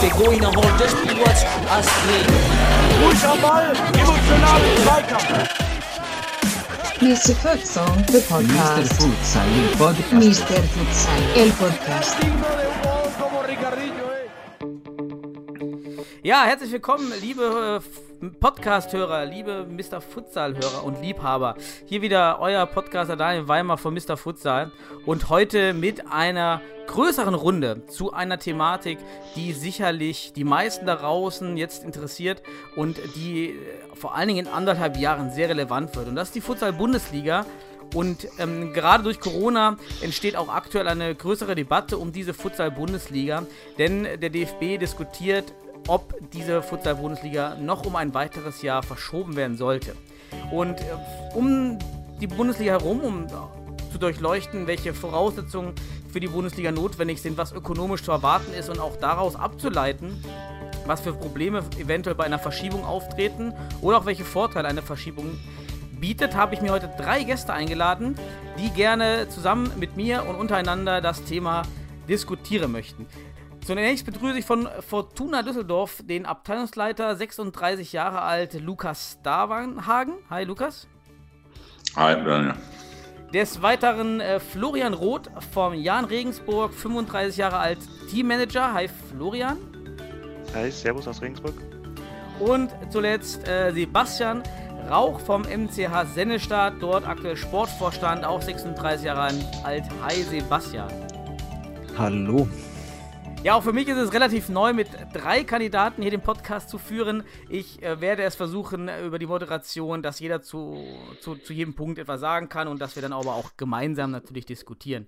They go in a hole, just watch us play. Ruhig am Ball, emotional Zweikampf. Mr. Futsal, the Mr. podcast. Futsal, il podcast. Mr. Futsal, el podcast. Ja, herzlich willkommen, liebe äh, Podcast-Hörer, liebe Mr. Futsal-Hörer und Liebhaber. Hier wieder euer Podcaster Daniel Weimar von Mr. Futsal und heute mit einer größeren Runde zu einer Thematik, die sicherlich die meisten da draußen jetzt interessiert und die äh, vor allen Dingen in anderthalb Jahren sehr relevant wird. Und das ist die Futsal-Bundesliga. Und ähm, gerade durch Corona entsteht auch aktuell eine größere Debatte um diese Futsal-Bundesliga, denn der DFB diskutiert, ob diese Futsal-Bundesliga noch um ein weiteres Jahr verschoben werden sollte. Und äh, um die Bundesliga herum, um zu durchleuchten, welche Voraussetzungen für die Bundesliga notwendig sind, was ökonomisch zu erwarten ist und auch daraus abzuleiten, was für Probleme eventuell bei einer Verschiebung auftreten oder auch welche Vorteile eine Verschiebung bietet, habe ich mir heute drei Gäste eingeladen, die gerne zusammen mit mir und untereinander das Thema diskutieren möchten. Zunächst begrüße ich von Fortuna Düsseldorf den Abteilungsleiter, 36 Jahre alt, Lukas Starwanhagen. Hi Lukas. Hi, Daniel. Des Weiteren äh, Florian Roth vom Jan Regensburg, 35 Jahre alt, Teammanager. Hi Florian. Hi, Servus aus Regensburg. Und zuletzt äh, Sebastian Rauch vom MCH Sennestadt, dort aktuell Sportvorstand, auch 36 Jahre alt. Hi Sebastian. Hallo. Ja, auch für mich ist es relativ neu, mit drei Kandidaten hier den Podcast zu führen. Ich äh, werde es versuchen äh, über die Moderation, dass jeder zu, zu, zu jedem Punkt etwas sagen kann und dass wir dann aber auch gemeinsam natürlich diskutieren.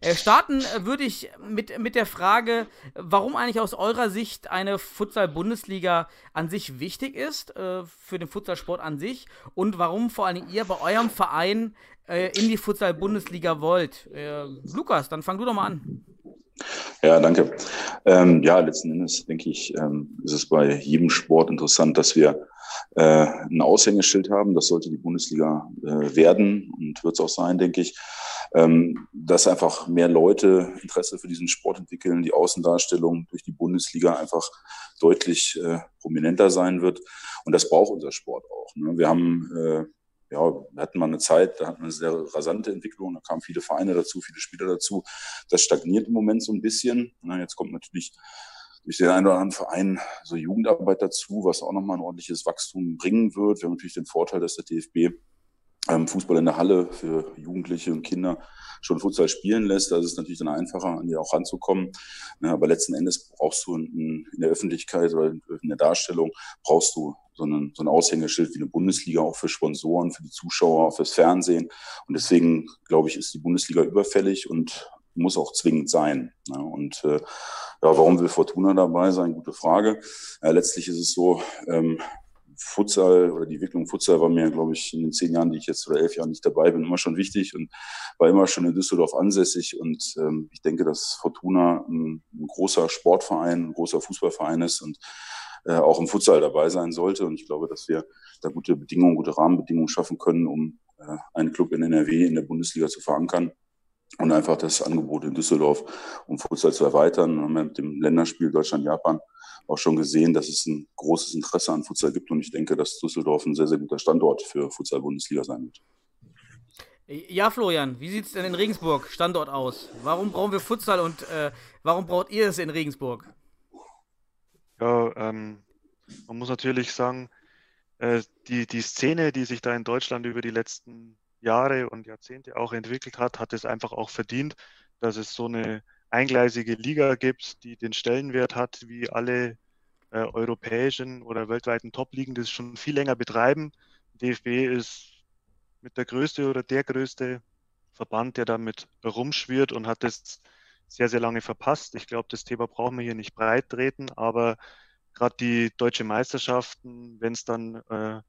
Äh, starten äh, würde ich mit, mit der Frage, warum eigentlich aus eurer Sicht eine Futsal-Bundesliga an sich wichtig ist, äh, für den Futsalsport an sich und warum vor allem ihr bei eurem Verein äh, in die Futsal-Bundesliga wollt. Lukas, dann fang du doch mal an. Ja, danke. Ähm, ja, letzten Endes denke ich, ähm, ist es bei jedem Sport interessant, dass wir äh, ein Aushängeschild haben. Das sollte die Bundesliga äh, werden und wird es auch sein, denke ich. Ähm, dass einfach mehr Leute Interesse für diesen Sport entwickeln, die Außendarstellung durch die Bundesliga einfach deutlich äh, prominenter sein wird. Und das braucht unser Sport auch. Ne? Wir haben äh, ja, wir hatten mal eine Zeit, da hatten wir eine sehr rasante Entwicklung, da kamen viele Vereine dazu, viele Spieler dazu. Das stagniert im Moment so ein bisschen. Na, jetzt kommt natürlich durch den einen oder anderen Verein so Jugendarbeit dazu, was auch nochmal ein ordentliches Wachstum bringen wird. Wir haben natürlich den Vorteil, dass der DFB ähm, Fußball in der Halle für Jugendliche und Kinder schon Futsal spielen lässt. Da ist es natürlich dann einfacher, an die auch ranzukommen. Ja, aber letzten Endes brauchst du in, in der Öffentlichkeit oder in der Darstellung brauchst du so, einen, so ein Aushängeschild wie eine Bundesliga auch für Sponsoren, für die Zuschauer, fürs Fernsehen. Und deswegen, glaube ich, ist die Bundesliga überfällig und muss auch zwingend sein. Ja, und äh, ja, warum will Fortuna dabei sein? Gute Frage. Ja, letztlich ist es so, ähm, Futsal oder die Entwicklung Futsal war mir, glaube ich, in den zehn Jahren, die ich jetzt oder elf Jahren nicht dabei bin, immer schon wichtig und war immer schon in Düsseldorf ansässig. Und ähm, ich denke, dass Fortuna ein, ein großer Sportverein, ein großer Fußballverein ist und äh, auch im Futsal dabei sein sollte. Und ich glaube, dass wir da gute Bedingungen, gute Rahmenbedingungen schaffen können, um äh, einen Club in NRW in der Bundesliga zu verankern und einfach das Angebot in Düsseldorf, um Futsal zu erweitern. Wir haben mit dem Länderspiel Deutschland-Japan auch schon gesehen, dass es ein großes Interesse an Futsal gibt. Und ich denke, dass Düsseldorf ein sehr, sehr guter Standort für Futsal-Bundesliga sein wird. Ja, Florian, wie sieht es denn in Regensburg Standort aus? Warum brauchen wir Futsal und äh, warum braucht ihr es in Regensburg? Ja, ähm, man muss natürlich sagen, äh, die, die Szene, die sich da in Deutschland über die letzten Jahre und Jahrzehnte auch entwickelt hat, hat es einfach auch verdient, dass es so eine eingleisige Liga gibt, die den Stellenwert hat, wie alle äh, europäischen oder weltweiten Top-Ligen das schon viel länger betreiben. DFB ist mit der größte oder der größte Verband, der damit rumschwirrt und hat das sehr, sehr lange verpasst. Ich glaube, das Thema brauchen wir hier nicht breit treten, aber gerade die deutsche Meisterschaften, wenn es dann äh,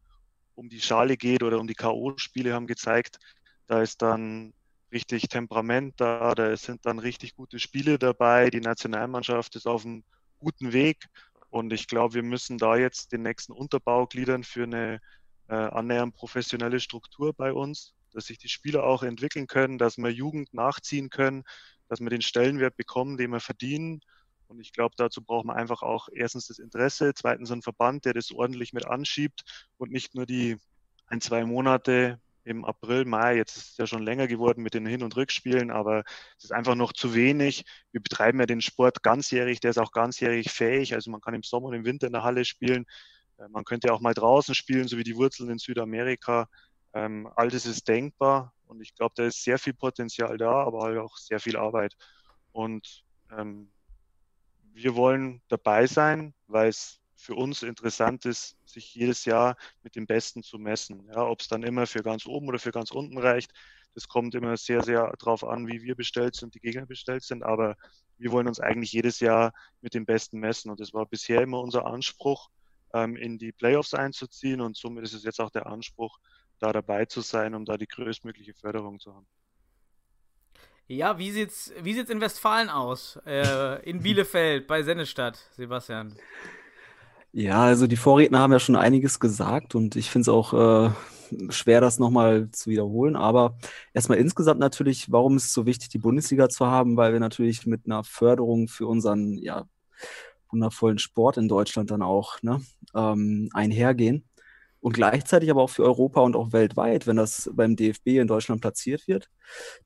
um die Schale geht oder um die K.O.-Spiele, haben gezeigt, da ist dann richtig Temperament da, da sind dann richtig gute Spiele dabei. Die Nationalmannschaft ist auf einem guten Weg und ich glaube, wir müssen da jetzt den nächsten Unterbau gliedern für eine äh, annähernd professionelle Struktur bei uns. Dass sich die Spieler auch entwickeln können, dass wir Jugend nachziehen können, dass wir den Stellenwert bekommen, den wir verdienen. Und ich glaube, dazu braucht man einfach auch erstens das Interesse, zweitens einen Verband, der das ordentlich mit anschiebt und nicht nur die ein, zwei Monate im April, Mai, jetzt ist es ja schon länger geworden mit den Hin- und Rückspielen, aber es ist einfach noch zu wenig. Wir betreiben ja den Sport ganzjährig, der ist auch ganzjährig fähig. Also man kann im Sommer und im Winter in der Halle spielen. Äh, man könnte auch mal draußen spielen, so wie die Wurzeln in Südamerika. Ähm, all das ist denkbar und ich glaube, da ist sehr viel Potenzial da, aber halt auch sehr viel Arbeit. Und ähm, wir wollen dabei sein, weil es für uns interessant ist, sich jedes Jahr mit dem Besten zu messen. Ja, Ob es dann immer für ganz oben oder für ganz unten reicht, das kommt immer sehr, sehr darauf an, wie wir bestellt sind, die Gegner bestellt sind. Aber wir wollen uns eigentlich jedes Jahr mit dem Besten messen. Und das war bisher immer unser Anspruch, ähm, in die Playoffs einzuziehen. Und somit ist es jetzt auch der Anspruch, da dabei zu sein, um da die größtmögliche Förderung zu haben. Ja, wie sieht's, wie sieht's in Westfalen aus? Äh, in Bielefeld bei Sennestadt, Sebastian. Ja, also die Vorredner haben ja schon einiges gesagt und ich finde es auch äh, schwer, das nochmal zu wiederholen. Aber erstmal insgesamt natürlich, warum ist es so wichtig, die Bundesliga zu haben? Weil wir natürlich mit einer Förderung für unseren ja, wundervollen Sport in Deutschland dann auch ne, ähm, einhergehen und gleichzeitig aber auch für Europa und auch weltweit, wenn das beim DFB in Deutschland platziert wird.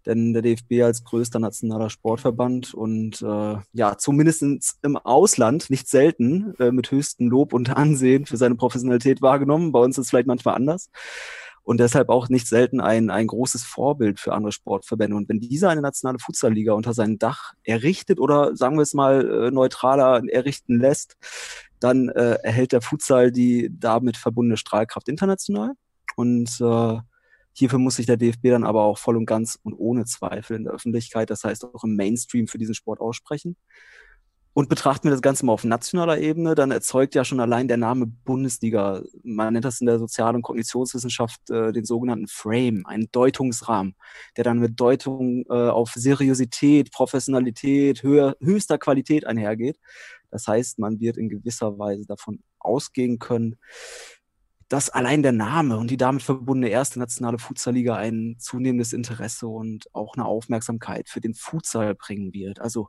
Denn der DFB als größter nationaler Sportverband und äh, ja, zumindest im Ausland nicht selten äh, mit höchstem Lob und Ansehen für seine Professionalität wahrgenommen. Bei uns ist es vielleicht manchmal anders. Und deshalb auch nicht selten ein, ein großes Vorbild für andere Sportverbände. Und wenn dieser eine nationale Futsalliga unter seinem Dach errichtet oder sagen wir es mal äh, neutraler errichten lässt, dann äh, erhält der Futsal die damit verbundene Strahlkraft international. Und äh, hierfür muss sich der DFB dann aber auch voll und ganz und ohne Zweifel in der Öffentlichkeit, das heißt auch im Mainstream für diesen Sport aussprechen. Und betrachten wir das Ganze mal auf nationaler Ebene, dann erzeugt ja schon allein der Name Bundesliga, man nennt das in der Sozial- und Kognitionswissenschaft äh, den sogenannten Frame, einen Deutungsrahmen, der dann mit Deutung äh, auf Seriosität, Professionalität, höher, höchster Qualität einhergeht. Das heißt, man wird in gewisser Weise davon ausgehen können, dass allein der Name und die damit verbundene erste nationale Futsalliga ein zunehmendes Interesse und auch eine Aufmerksamkeit für den Futsal bringen wird. Also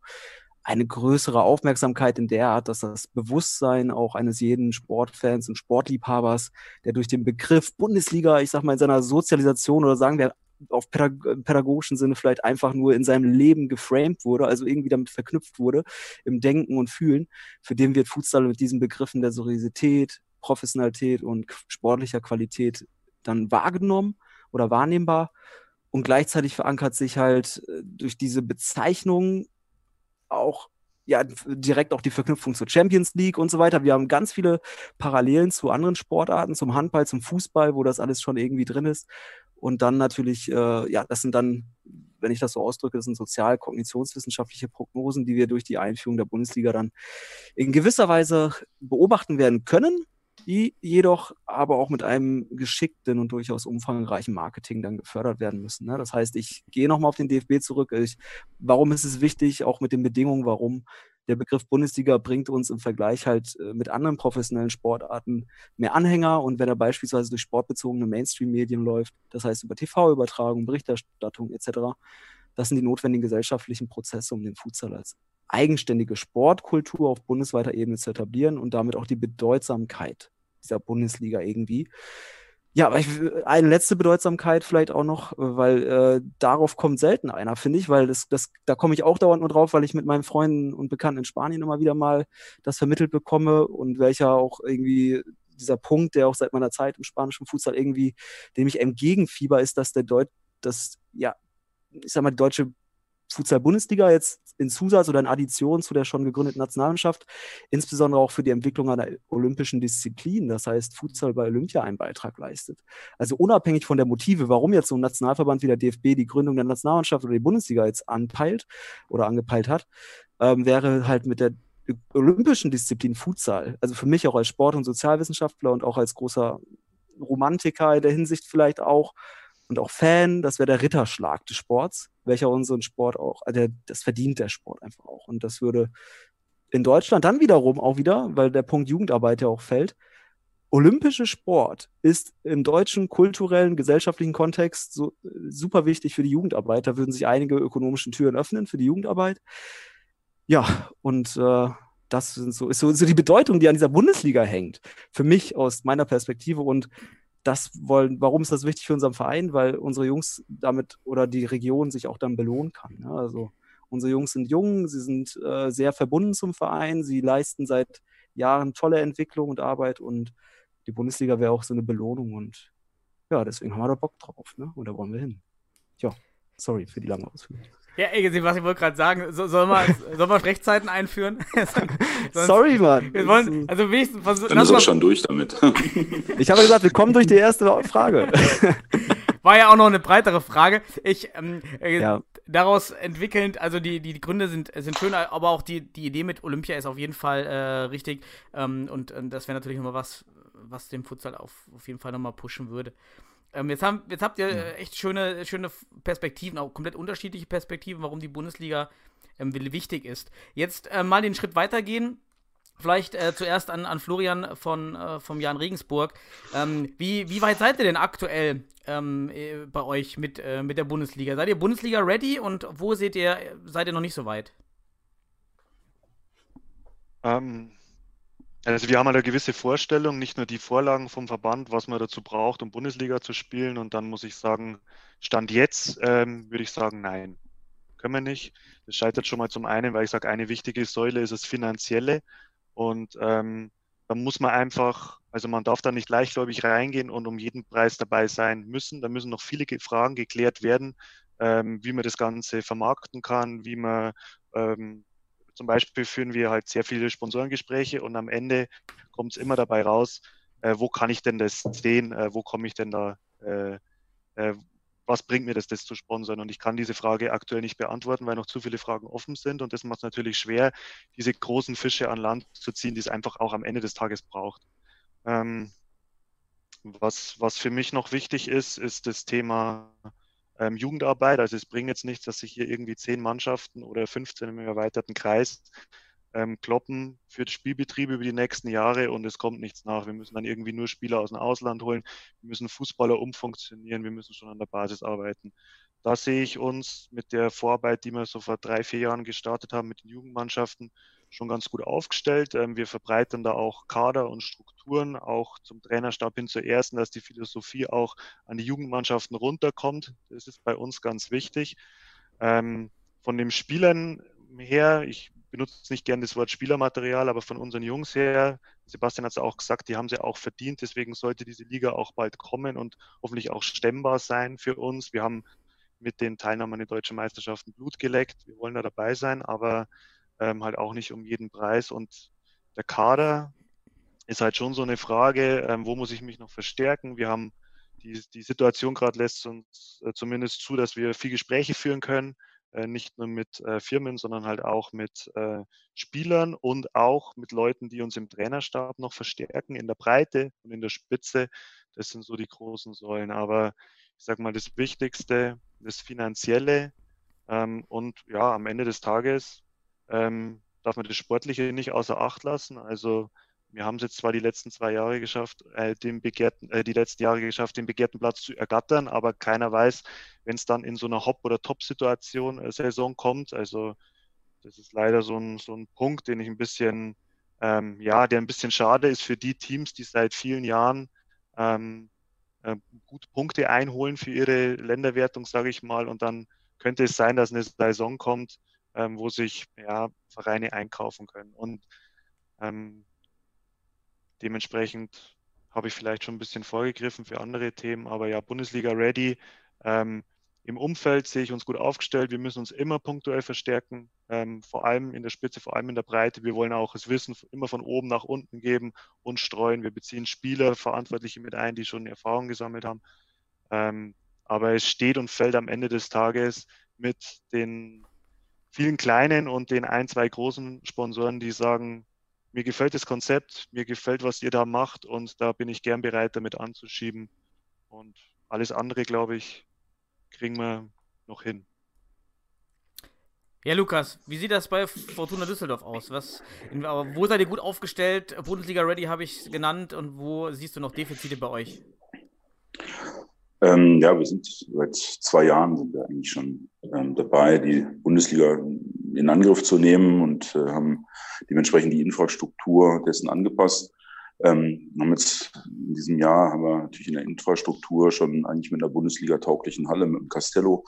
eine größere Aufmerksamkeit in der Art, dass das Bewusstsein auch eines jeden Sportfans und Sportliebhabers, der durch den Begriff Bundesliga, ich sag mal, in seiner Sozialisation oder sagen wir auf pädagogischen Sinne vielleicht einfach nur in seinem Leben geframed wurde, also irgendwie damit verknüpft wurde im Denken und Fühlen, für den wird Futsal mit diesen Begriffen der Seriosität, Professionalität und sportlicher Qualität dann wahrgenommen oder wahrnehmbar. Und gleichzeitig verankert sich halt äh, durch diese Bezeichnung auch ja, direkt auch die Verknüpfung zur Champions League und so weiter. Wir haben ganz viele Parallelen zu anderen Sportarten, zum Handball, zum Fußball, wo das alles schon irgendwie drin ist. Und dann natürlich, äh, ja, das sind dann, wenn ich das so ausdrücke, das sind sozial-kognitionswissenschaftliche Prognosen, die wir durch die Einführung der Bundesliga dann in gewisser Weise beobachten werden können, die jedoch aber auch mit einem geschickten und durchaus umfangreichen Marketing dann gefördert werden müssen. Ne? Das heißt, ich gehe nochmal auf den DFB zurück. Ich, warum ist es wichtig, auch mit den Bedingungen, warum der Begriff Bundesliga bringt uns im Vergleich halt äh, mit anderen professionellen Sportarten mehr Anhänger und wenn er beispielsweise durch sportbezogene Mainstream-Medien läuft, das heißt über TV-Übertragung, Berichterstattung etc., das sind die notwendigen gesellschaftlichen Prozesse, um den Futsal als eigenständige Sportkultur auf bundesweiter Ebene zu etablieren und damit auch die Bedeutsamkeit dieser Bundesliga irgendwie ja, aber ich, eine letzte Bedeutsamkeit vielleicht auch noch, weil äh, darauf kommt selten einer, finde ich, weil das, das, da komme ich auch dauernd nur drauf, weil ich mit meinen Freunden und Bekannten in Spanien immer wieder mal das vermittelt bekomme und welcher auch irgendwie dieser Punkt, der auch seit meiner Zeit im spanischen Fußball irgendwie, dem ich entgegenfieber, ist, dass der Deut, dass, ja, ich sag mal, die deutsche Futsal-Bundesliga jetzt in Zusatz oder in Addition zu der schon gegründeten Nationalmannschaft, insbesondere auch für die Entwicklung einer olympischen Disziplin, das heißt Futsal bei Olympia einen Beitrag leistet. Also unabhängig von der Motive, warum jetzt so ein Nationalverband wie der DFB die Gründung der Nationalmannschaft oder die Bundesliga jetzt anpeilt oder angepeilt hat, ähm, wäre halt mit der olympischen Disziplin Futsal, also für mich auch als Sport- und Sozialwissenschaftler und auch als großer Romantiker in der Hinsicht vielleicht auch, und auch Fan, das wäre der Ritterschlag des Sports, welcher unseren Sport auch, also der, das verdient der Sport einfach auch. Und das würde in Deutschland dann wiederum auch wieder, weil der Punkt Jugendarbeit ja auch fällt, olympische Sport ist im deutschen kulturellen, gesellschaftlichen Kontext so, äh, super wichtig für die Jugendarbeit. Da würden sich einige ökonomische Türen öffnen für die Jugendarbeit. Ja, und äh, das so, ist so, so die Bedeutung, die an dieser Bundesliga hängt. Für mich aus meiner Perspektive. Und das wollen, warum ist das wichtig für unseren Verein? Weil unsere Jungs damit oder die Region sich auch dann belohnen kann. Ja? Also unsere Jungs sind jung, sie sind äh, sehr verbunden zum Verein, sie leisten seit Jahren tolle Entwicklung und Arbeit und die Bundesliga wäre auch so eine Belohnung und ja, deswegen haben wir da Bock drauf, ne? Und da wollen wir hin. Tja, sorry für die lange Ausführung. Ja, ey, was ich wollte gerade sagen, so, soll, man, soll man Rechtzeiten einführen? Sonst, Sorry, Mann. Wir wollen, also wenigstens versuchen. Dann ist auch schon durch damit. ich habe gesagt, wir kommen durch die erste Frage. War ja auch noch eine breitere Frage. Ich, ähm, äh, ja. daraus entwickelnd, also die, die, die Gründe sind, sind schön, aber auch die, die Idee mit Olympia ist auf jeden Fall äh, richtig. Ähm, und, und das wäre natürlich nochmal was, was den Futsal auf, auf jeden Fall nochmal pushen würde. Ähm, jetzt, haben, jetzt habt ihr ja. echt schöne, schöne Perspektiven, auch komplett unterschiedliche Perspektiven, warum die Bundesliga ähm, wichtig ist. Jetzt äh, mal den Schritt weitergehen. Vielleicht äh, zuerst an, an Florian von, äh, vom Jan Regensburg. Ähm, wie, wie weit seid ihr denn aktuell ähm, äh, bei euch mit, äh, mit der Bundesliga? Seid ihr Bundesliga ready und wo seht ihr, seid ihr noch nicht so weit? Ähm, also wir haben eine gewisse Vorstellung, nicht nur die Vorlagen vom Verband, was man dazu braucht, um Bundesliga zu spielen. Und dann muss ich sagen, Stand jetzt ähm, würde ich sagen, nein, können wir nicht. Das scheitert schon mal zum einen, weil ich sage, eine wichtige Säule ist das Finanzielle. Und ähm, da muss man einfach, also man darf da nicht leichtgläubig reingehen und um jeden Preis dabei sein müssen. Da müssen noch viele Fragen geklärt werden, ähm, wie man das Ganze vermarkten kann, wie man ähm, zum Beispiel führen wir halt sehr viele Sponsorengespräche und am Ende kommt es immer dabei raus, äh, wo kann ich denn das sehen, äh, wo komme ich denn da, äh, äh, was bringt mir das, das zu sponsern? Und ich kann diese Frage aktuell nicht beantworten, weil noch zu viele Fragen offen sind und das macht es natürlich schwer, diese großen Fische an Land zu ziehen, die es einfach auch am Ende des Tages braucht. Ähm, was, was für mich noch wichtig ist, ist das Thema ähm, Jugendarbeit. Also es bringt jetzt nichts, dass sich hier irgendwie zehn Mannschaften oder 15 im erweiterten Kreis ähm, kloppen für den Spielbetrieb über die nächsten Jahre und es kommt nichts nach. Wir müssen dann irgendwie nur Spieler aus dem Ausland holen. Wir müssen Fußballer umfunktionieren. Wir müssen schon an der Basis arbeiten. Da sehe ich uns mit der Vorarbeit, die wir so vor drei, vier Jahren gestartet haben mit den Jugendmannschaften, schon ganz gut aufgestellt. Ähm, wir verbreitern da auch Kader und Strukturen, auch zum Trainerstab hin zur ersten, dass die Philosophie auch an die Jugendmannschaften runterkommt. Das ist bei uns ganz wichtig. Ähm, von den Spielern her, ich benutze nicht gern das Wort Spielermaterial, aber von unseren Jungs her, Sebastian hat es auch gesagt, die haben sie auch verdient. Deswegen sollte diese Liga auch bald kommen und hoffentlich auch stemmbar sein für uns. Wir haben mit den Teilnehmern in deutschen Meisterschaften Blut geleckt. Wir wollen da dabei sein, aber ähm, halt auch nicht um jeden Preis. Und der Kader ist halt schon so eine Frage, ähm, wo muss ich mich noch verstärken? Wir haben die, die Situation gerade lässt uns äh, zumindest zu, dass wir viel Gespräche führen können, äh, nicht nur mit äh, Firmen, sondern halt auch mit äh, Spielern und auch mit Leuten, die uns im Trainerstab noch verstärken, in der Breite und in der Spitze. Das sind so die großen Säulen. Aber ich sage mal, das Wichtigste, das Finanzielle ähm, und ja, am Ende des Tages ähm, darf man das Sportliche nicht außer Acht lassen. Also wir haben es jetzt zwar die letzten zwei Jahre geschafft, äh, den begehrten, äh, die letzten Jahre geschafft, den begehrten Platz zu ergattern, aber keiner weiß, wenn es dann in so einer Hop- oder Top-Situation äh, Saison kommt. Also das ist leider so ein, so ein Punkt, den ich ein bisschen, ähm, ja, der ein bisschen schade ist für die Teams, die seit vielen Jahren ähm, äh, gut Punkte einholen für ihre Länderwertung, sage ich mal, und dann könnte es sein, dass eine Saison kommt, ähm, wo sich ja, Vereine einkaufen können. Und ähm, dementsprechend habe ich vielleicht schon ein bisschen vorgegriffen für andere Themen, aber ja, Bundesliga ready. Ähm, Im Umfeld sehe ich uns gut aufgestellt. Wir müssen uns immer punktuell verstärken, ähm, vor allem in der Spitze, vor allem in der Breite. Wir wollen auch das Wissen immer von oben nach unten geben und streuen. Wir beziehen Spieler, Verantwortliche mit ein, die schon Erfahrung gesammelt haben. Ähm, aber es steht und fällt am Ende des Tages mit den vielen kleinen und den ein, zwei großen Sponsoren, die sagen, mir gefällt das Konzept, mir gefällt, was ihr da macht und da bin ich gern bereit, damit anzuschieben. Und alles andere, glaube ich, kriegen wir noch hin. Ja, Lukas, wie sieht das bei Fortuna Düsseldorf aus? Was, in, wo seid ihr gut aufgestellt? Bundesliga Ready habe ich genannt und wo siehst du noch Defizite bei euch? Ähm, ja, wir sind seit zwei Jahren sind wir eigentlich schon ähm, dabei, die Bundesliga in Angriff zu nehmen und äh, haben dementsprechend die Infrastruktur dessen angepasst. Ähm, haben jetzt in diesem Jahr haben wir natürlich in der Infrastruktur schon eigentlich mit einer Bundesliga-tauglichen Halle mit dem Castello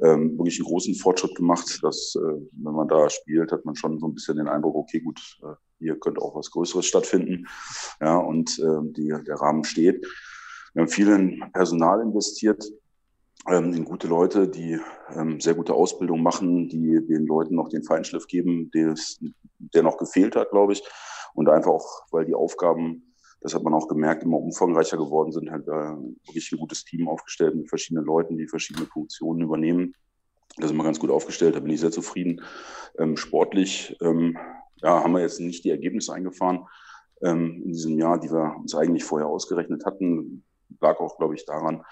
ähm, wirklich einen großen Fortschritt gemacht. Dass, äh, wenn man da spielt, hat man schon so ein bisschen den Eindruck, okay, gut, äh, hier könnte auch was Größeres stattfinden. Ja, und äh, die, der Rahmen steht. Wir haben viel in Personal investiert, ähm, in gute Leute, die ähm, sehr gute Ausbildung machen, die den Leuten noch den Feinschliff geben, des, der noch gefehlt hat, glaube ich. Und einfach auch, weil die Aufgaben, das hat man auch gemerkt, immer umfangreicher geworden sind, halt äh, wirklich ein gutes Team aufgestellt mit verschiedenen Leuten, die verschiedene Funktionen übernehmen. Da sind wir ganz gut aufgestellt, da bin ich sehr zufrieden. Ähm, sportlich ähm, ja, haben wir jetzt nicht die Ergebnisse eingefahren ähm, in diesem Jahr, die wir uns eigentlich vorher ausgerechnet hatten lag auch, glaube ich, daran,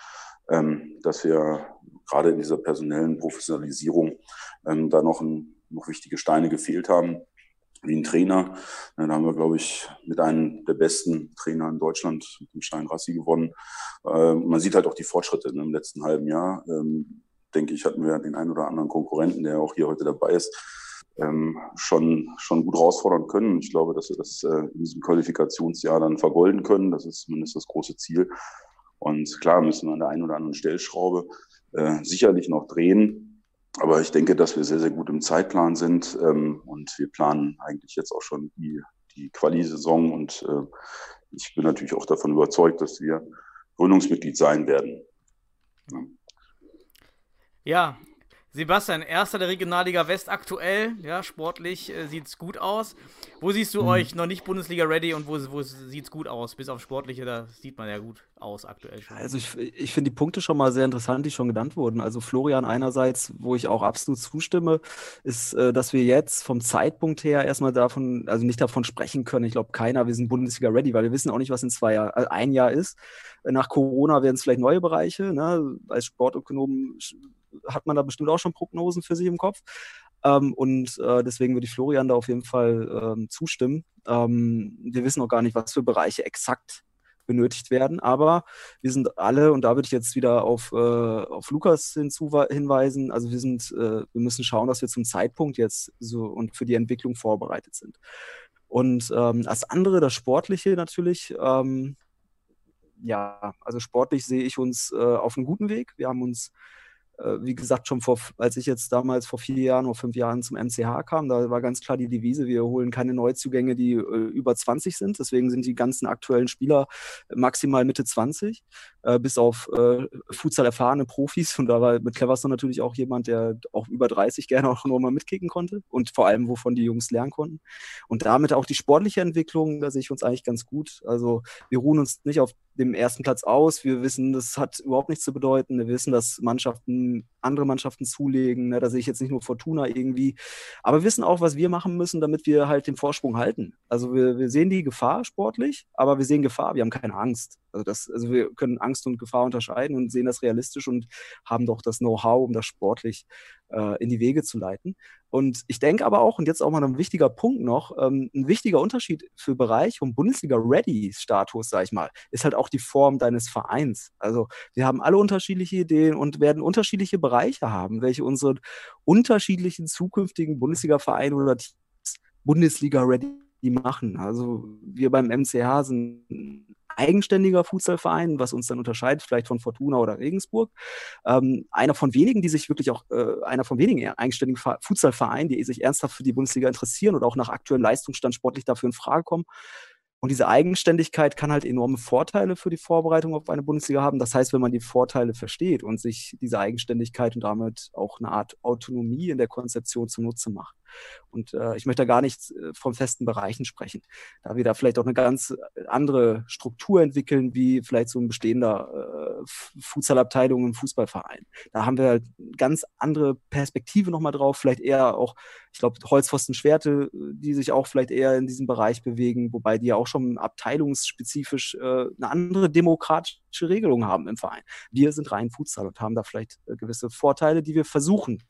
ähm, dass wir gerade in dieser personellen Professionalisierung ähm, da noch, ein, noch wichtige Steine gefehlt haben, wie ein Trainer. Da haben wir, glaube ich, mit einem der besten Trainer in Deutschland, mit dem Stein Rassi, gewonnen. Ähm, man sieht halt auch die Fortschritte ne, im letzten halben Jahr. Ähm, denke ich, hatten wir den einen oder anderen Konkurrenten, der auch hier heute dabei ist, ähm, schon, schon gut herausfordern können. Ich glaube, dass wir das äh, in diesem Qualifikationsjahr dann vergolden können. Das ist zumindest das große Ziel. Und klar müssen wir an der einen oder anderen Stellschraube äh, sicherlich noch drehen. Aber ich denke, dass wir sehr, sehr gut im Zeitplan sind. Ähm, und wir planen eigentlich jetzt auch schon die, die Quali-Saison. Und äh, ich bin natürlich auch davon überzeugt, dass wir Gründungsmitglied sein werden. Ja. Ja, Sebastian, erster der Regionalliga West aktuell. Ja, sportlich äh, sieht es gut aus. Wo siehst du mhm. euch noch nicht Bundesliga ready und wo, wo sieht es gut aus? Bis auf sportliche, da sieht man ja gut aus aktuell schon. Also ich, ich finde die Punkte schon mal sehr interessant, die schon genannt wurden. Also Florian einerseits, wo ich auch absolut zustimme, ist, äh, dass wir jetzt vom Zeitpunkt her erstmal davon, also nicht davon sprechen können. Ich glaube keiner, wir sind Bundesliga ready, weil wir wissen auch nicht, was in zwei Jahren, äh, ein Jahr ist. Nach Corona werden es vielleicht neue Bereiche. Ne? Als Sportökonom hat man da bestimmt auch schon Prognosen für sich im Kopf. Ähm, und äh, deswegen würde ich Florian da auf jeden Fall ähm, zustimmen. Ähm, wir wissen auch gar nicht, was für Bereiche exakt benötigt werden, aber wir sind alle, und da würde ich jetzt wieder auf, äh, auf Lukas hinweisen, also wir sind, äh, wir müssen schauen, dass wir zum Zeitpunkt jetzt so und für die Entwicklung vorbereitet sind. Und ähm, als andere, das Sportliche natürlich, ähm, ja, also sportlich sehe ich uns äh, auf einem guten Weg. Wir haben uns äh, wie gesagt, schon vor, als ich jetzt damals vor vier Jahren oder fünf Jahren zum MCH kam, da war ganz klar die Devise, wir holen keine Neuzugänge, die äh, über 20 sind. Deswegen sind die ganzen aktuellen Spieler maximal Mitte 20, äh, bis auf äh, Futsal erfahrene Profis. Und da war mit Cleverson natürlich auch jemand, der auch über 30 gerne auch nur mal mitkicken konnte und vor allem, wovon die Jungs lernen konnten. Und damit auch die sportliche Entwicklung, da sehe ich uns eigentlich ganz gut. Also wir ruhen uns nicht auf dem ersten Platz aus. Wir wissen, das hat überhaupt nichts zu bedeuten. Wir wissen, dass Mannschaften andere Mannschaften zulegen. Ne? Da sehe ich jetzt nicht nur Fortuna irgendwie. Aber wir wissen auch, was wir machen müssen, damit wir halt den Vorsprung halten. Also wir, wir sehen die Gefahr sportlich, aber wir sehen Gefahr. Wir haben keine Angst. Also, das, also wir können Angst und Gefahr unterscheiden und sehen das realistisch und haben doch das Know-how, um das sportlich in die Wege zu leiten. Und ich denke aber auch, und jetzt auch mal ein wichtiger Punkt noch, ähm, ein wichtiger Unterschied für Bereich und Bundesliga-Ready-Status, sag ich mal, ist halt auch die Form deines Vereins. Also wir haben alle unterschiedliche Ideen und werden unterschiedliche Bereiche haben, welche unsere unterschiedlichen zukünftigen Bundesliga-Vereine oder Teams Bundesliga-Ready machen. Also wir beim MCH sind eigenständiger Futsalverein, was uns dann unterscheidet, vielleicht von Fortuna oder Regensburg. Ähm, einer von wenigen, die sich wirklich auch, äh, einer von wenigen eigenständigen Futsalvereinen, die sich ernsthaft für die Bundesliga interessieren und auch nach aktuellem Leistungsstand sportlich dafür in Frage kommen. Und diese Eigenständigkeit kann halt enorme Vorteile für die Vorbereitung auf eine Bundesliga haben. Das heißt, wenn man die Vorteile versteht und sich diese Eigenständigkeit und damit auch eine Art Autonomie in der Konzeption zunutze macht, und äh, ich möchte da gar nicht äh, von festen Bereichen sprechen, da wir da vielleicht auch eine ganz äh, andere Struktur entwickeln, wie vielleicht so ein bestehender äh, Futsalabteilung im Fußballverein. Da haben wir halt ganz andere Perspektive nochmal drauf, vielleicht eher auch, ich glaube, Holzpfosten Schwerte, die sich auch vielleicht eher in diesem Bereich bewegen, wobei die ja auch schon abteilungsspezifisch äh, eine andere demokratische Regelung haben im Verein. Wir sind rein Futsal und haben da vielleicht äh, gewisse Vorteile, die wir versuchen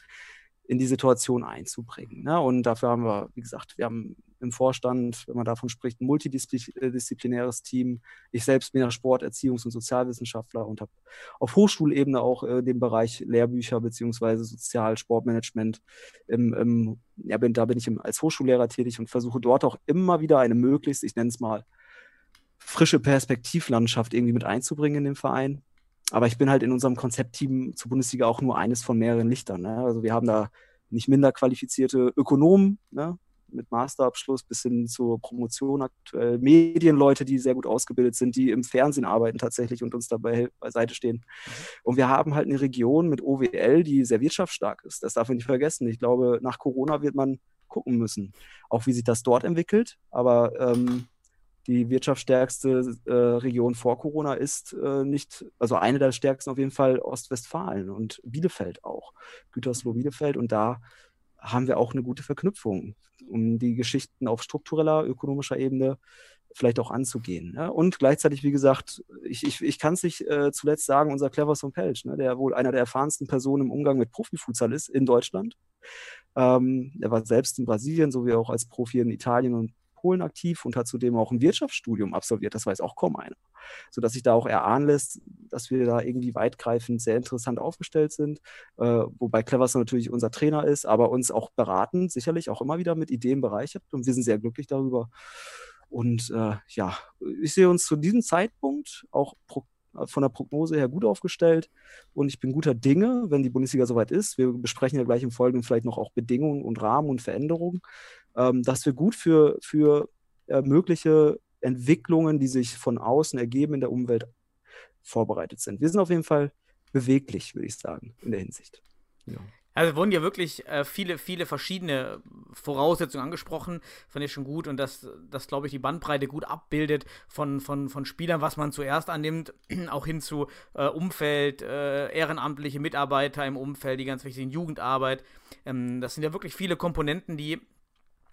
in die Situation einzubringen. Ne? Und dafür haben wir, wie gesagt, wir haben im Vorstand, wenn man davon spricht, ein multidisziplinäres Team. Ich selbst bin ja Sport-, Erziehungs- und Sozialwissenschaftler und habe auf Hochschulebene auch äh, den Bereich Lehrbücher beziehungsweise Sozial-Sportmanagement. Im, im, ja, bin, da bin ich im, als Hochschullehrer tätig und versuche dort auch immer wieder eine möglichst, ich nenne es mal, frische Perspektivlandschaft irgendwie mit einzubringen in den Verein. Aber ich bin halt in unserem Konzeptteam zur Bundesliga auch nur eines von mehreren Lichtern. Ne? Also wir haben da nicht minder qualifizierte Ökonomen, ne? mit Masterabschluss bis hin zur Promotion aktuell, Medienleute, die sehr gut ausgebildet sind, die im Fernsehen arbeiten tatsächlich und uns dabei beiseite stehen. Und wir haben halt eine Region mit OWL, die sehr wirtschaftsstark ist. Das darf man nicht vergessen. Ich glaube, nach Corona wird man gucken müssen, auch wie sich das dort entwickelt. Aber ähm, die wirtschaftsstärkste äh, Region vor Corona ist äh, nicht, also eine der stärksten auf jeden Fall Ostwestfalen und Bielefeld auch, Gütersloh Bielefeld. Und da haben wir auch eine gute Verknüpfung, um die Geschichten auf struktureller, ökonomischer Ebene vielleicht auch anzugehen. Ja? Und gleichzeitig, wie gesagt, ich, ich, ich kann es nicht äh, zuletzt sagen, unser Cleverson Pelch, ne, der wohl einer der erfahrensten Personen im Umgang mit Profifutsal ist in Deutschland. Ähm, er war selbst in Brasilien sowie auch als Profi in Italien und Polen aktiv und hat zudem auch ein Wirtschaftsstudium absolviert. Das weiß auch kaum einer. Sodass sich da auch erahnen lässt, dass wir da irgendwie weitgreifend sehr interessant aufgestellt sind. Äh, wobei Cleverson natürlich unser Trainer ist, aber uns auch beraten, sicherlich auch immer wieder mit Ideen bereichert. Und wir sind sehr glücklich darüber. Und äh, ja, ich sehe uns zu diesem Zeitpunkt auch von der Prognose her gut aufgestellt und ich bin guter Dinge, wenn die Bundesliga soweit ist. Wir besprechen ja gleich im Folgenden vielleicht noch auch Bedingungen und Rahmen und Veränderungen ähm, dass wir gut für, für äh, mögliche Entwicklungen, die sich von außen ergeben in der Umwelt, vorbereitet sind. Wir sind auf jeden Fall beweglich, würde ich sagen, in der Hinsicht. Ja. Also wurden ja wirklich äh, viele, viele verschiedene Voraussetzungen angesprochen. Fand ich schon gut und dass das, glaube ich, die Bandbreite gut abbildet von, von, von Spielern, was man zuerst annimmt, auch hin zu äh, Umfeld, äh, ehrenamtliche Mitarbeiter im Umfeld, die ganz wichtigen Jugendarbeit. Ähm, das sind ja wirklich viele Komponenten, die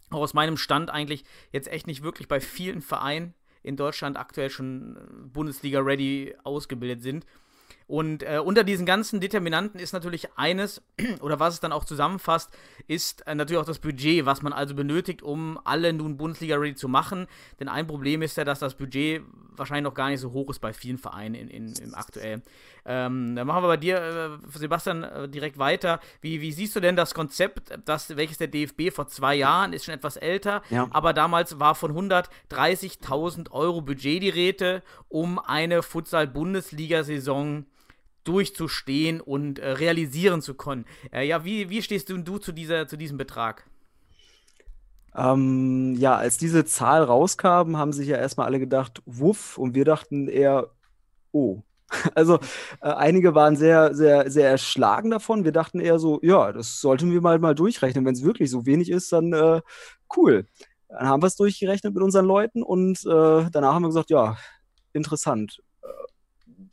auch aus meinem Stand eigentlich jetzt echt nicht wirklich bei vielen Vereinen in Deutschland aktuell schon äh, Bundesliga-ready ausgebildet sind. Und äh, unter diesen ganzen Determinanten ist natürlich eines, oder was es dann auch zusammenfasst, ist äh, natürlich auch das Budget, was man also benötigt, um alle nun Bundesliga-ready zu machen. Denn ein Problem ist ja, dass das Budget wahrscheinlich noch gar nicht so hoch ist bei vielen Vereinen in, in, im aktuell. Ähm, dann machen wir bei dir, äh, Sebastian, äh, direkt weiter. Wie, wie siehst du denn das Konzept, das, welches der DFB vor zwei Jahren, ist schon etwas älter, ja. aber damals war von 130.000 Euro Budget die Rede, um eine Futsal-Bundesliga-Saison durchzustehen und äh, realisieren zu können. Äh, ja, wie, wie stehst du, du zu, dieser, zu diesem Betrag? Ähm, ja, als diese Zahl rauskam, haben sich ja erstmal alle gedacht, wuff, und wir dachten eher, oh. Also äh, einige waren sehr, sehr, sehr erschlagen davon. Wir dachten eher so, ja, das sollten wir mal, mal durchrechnen. Wenn es wirklich so wenig ist, dann äh, cool. Dann haben wir es durchgerechnet mit unseren Leuten und äh, danach haben wir gesagt, ja, interessant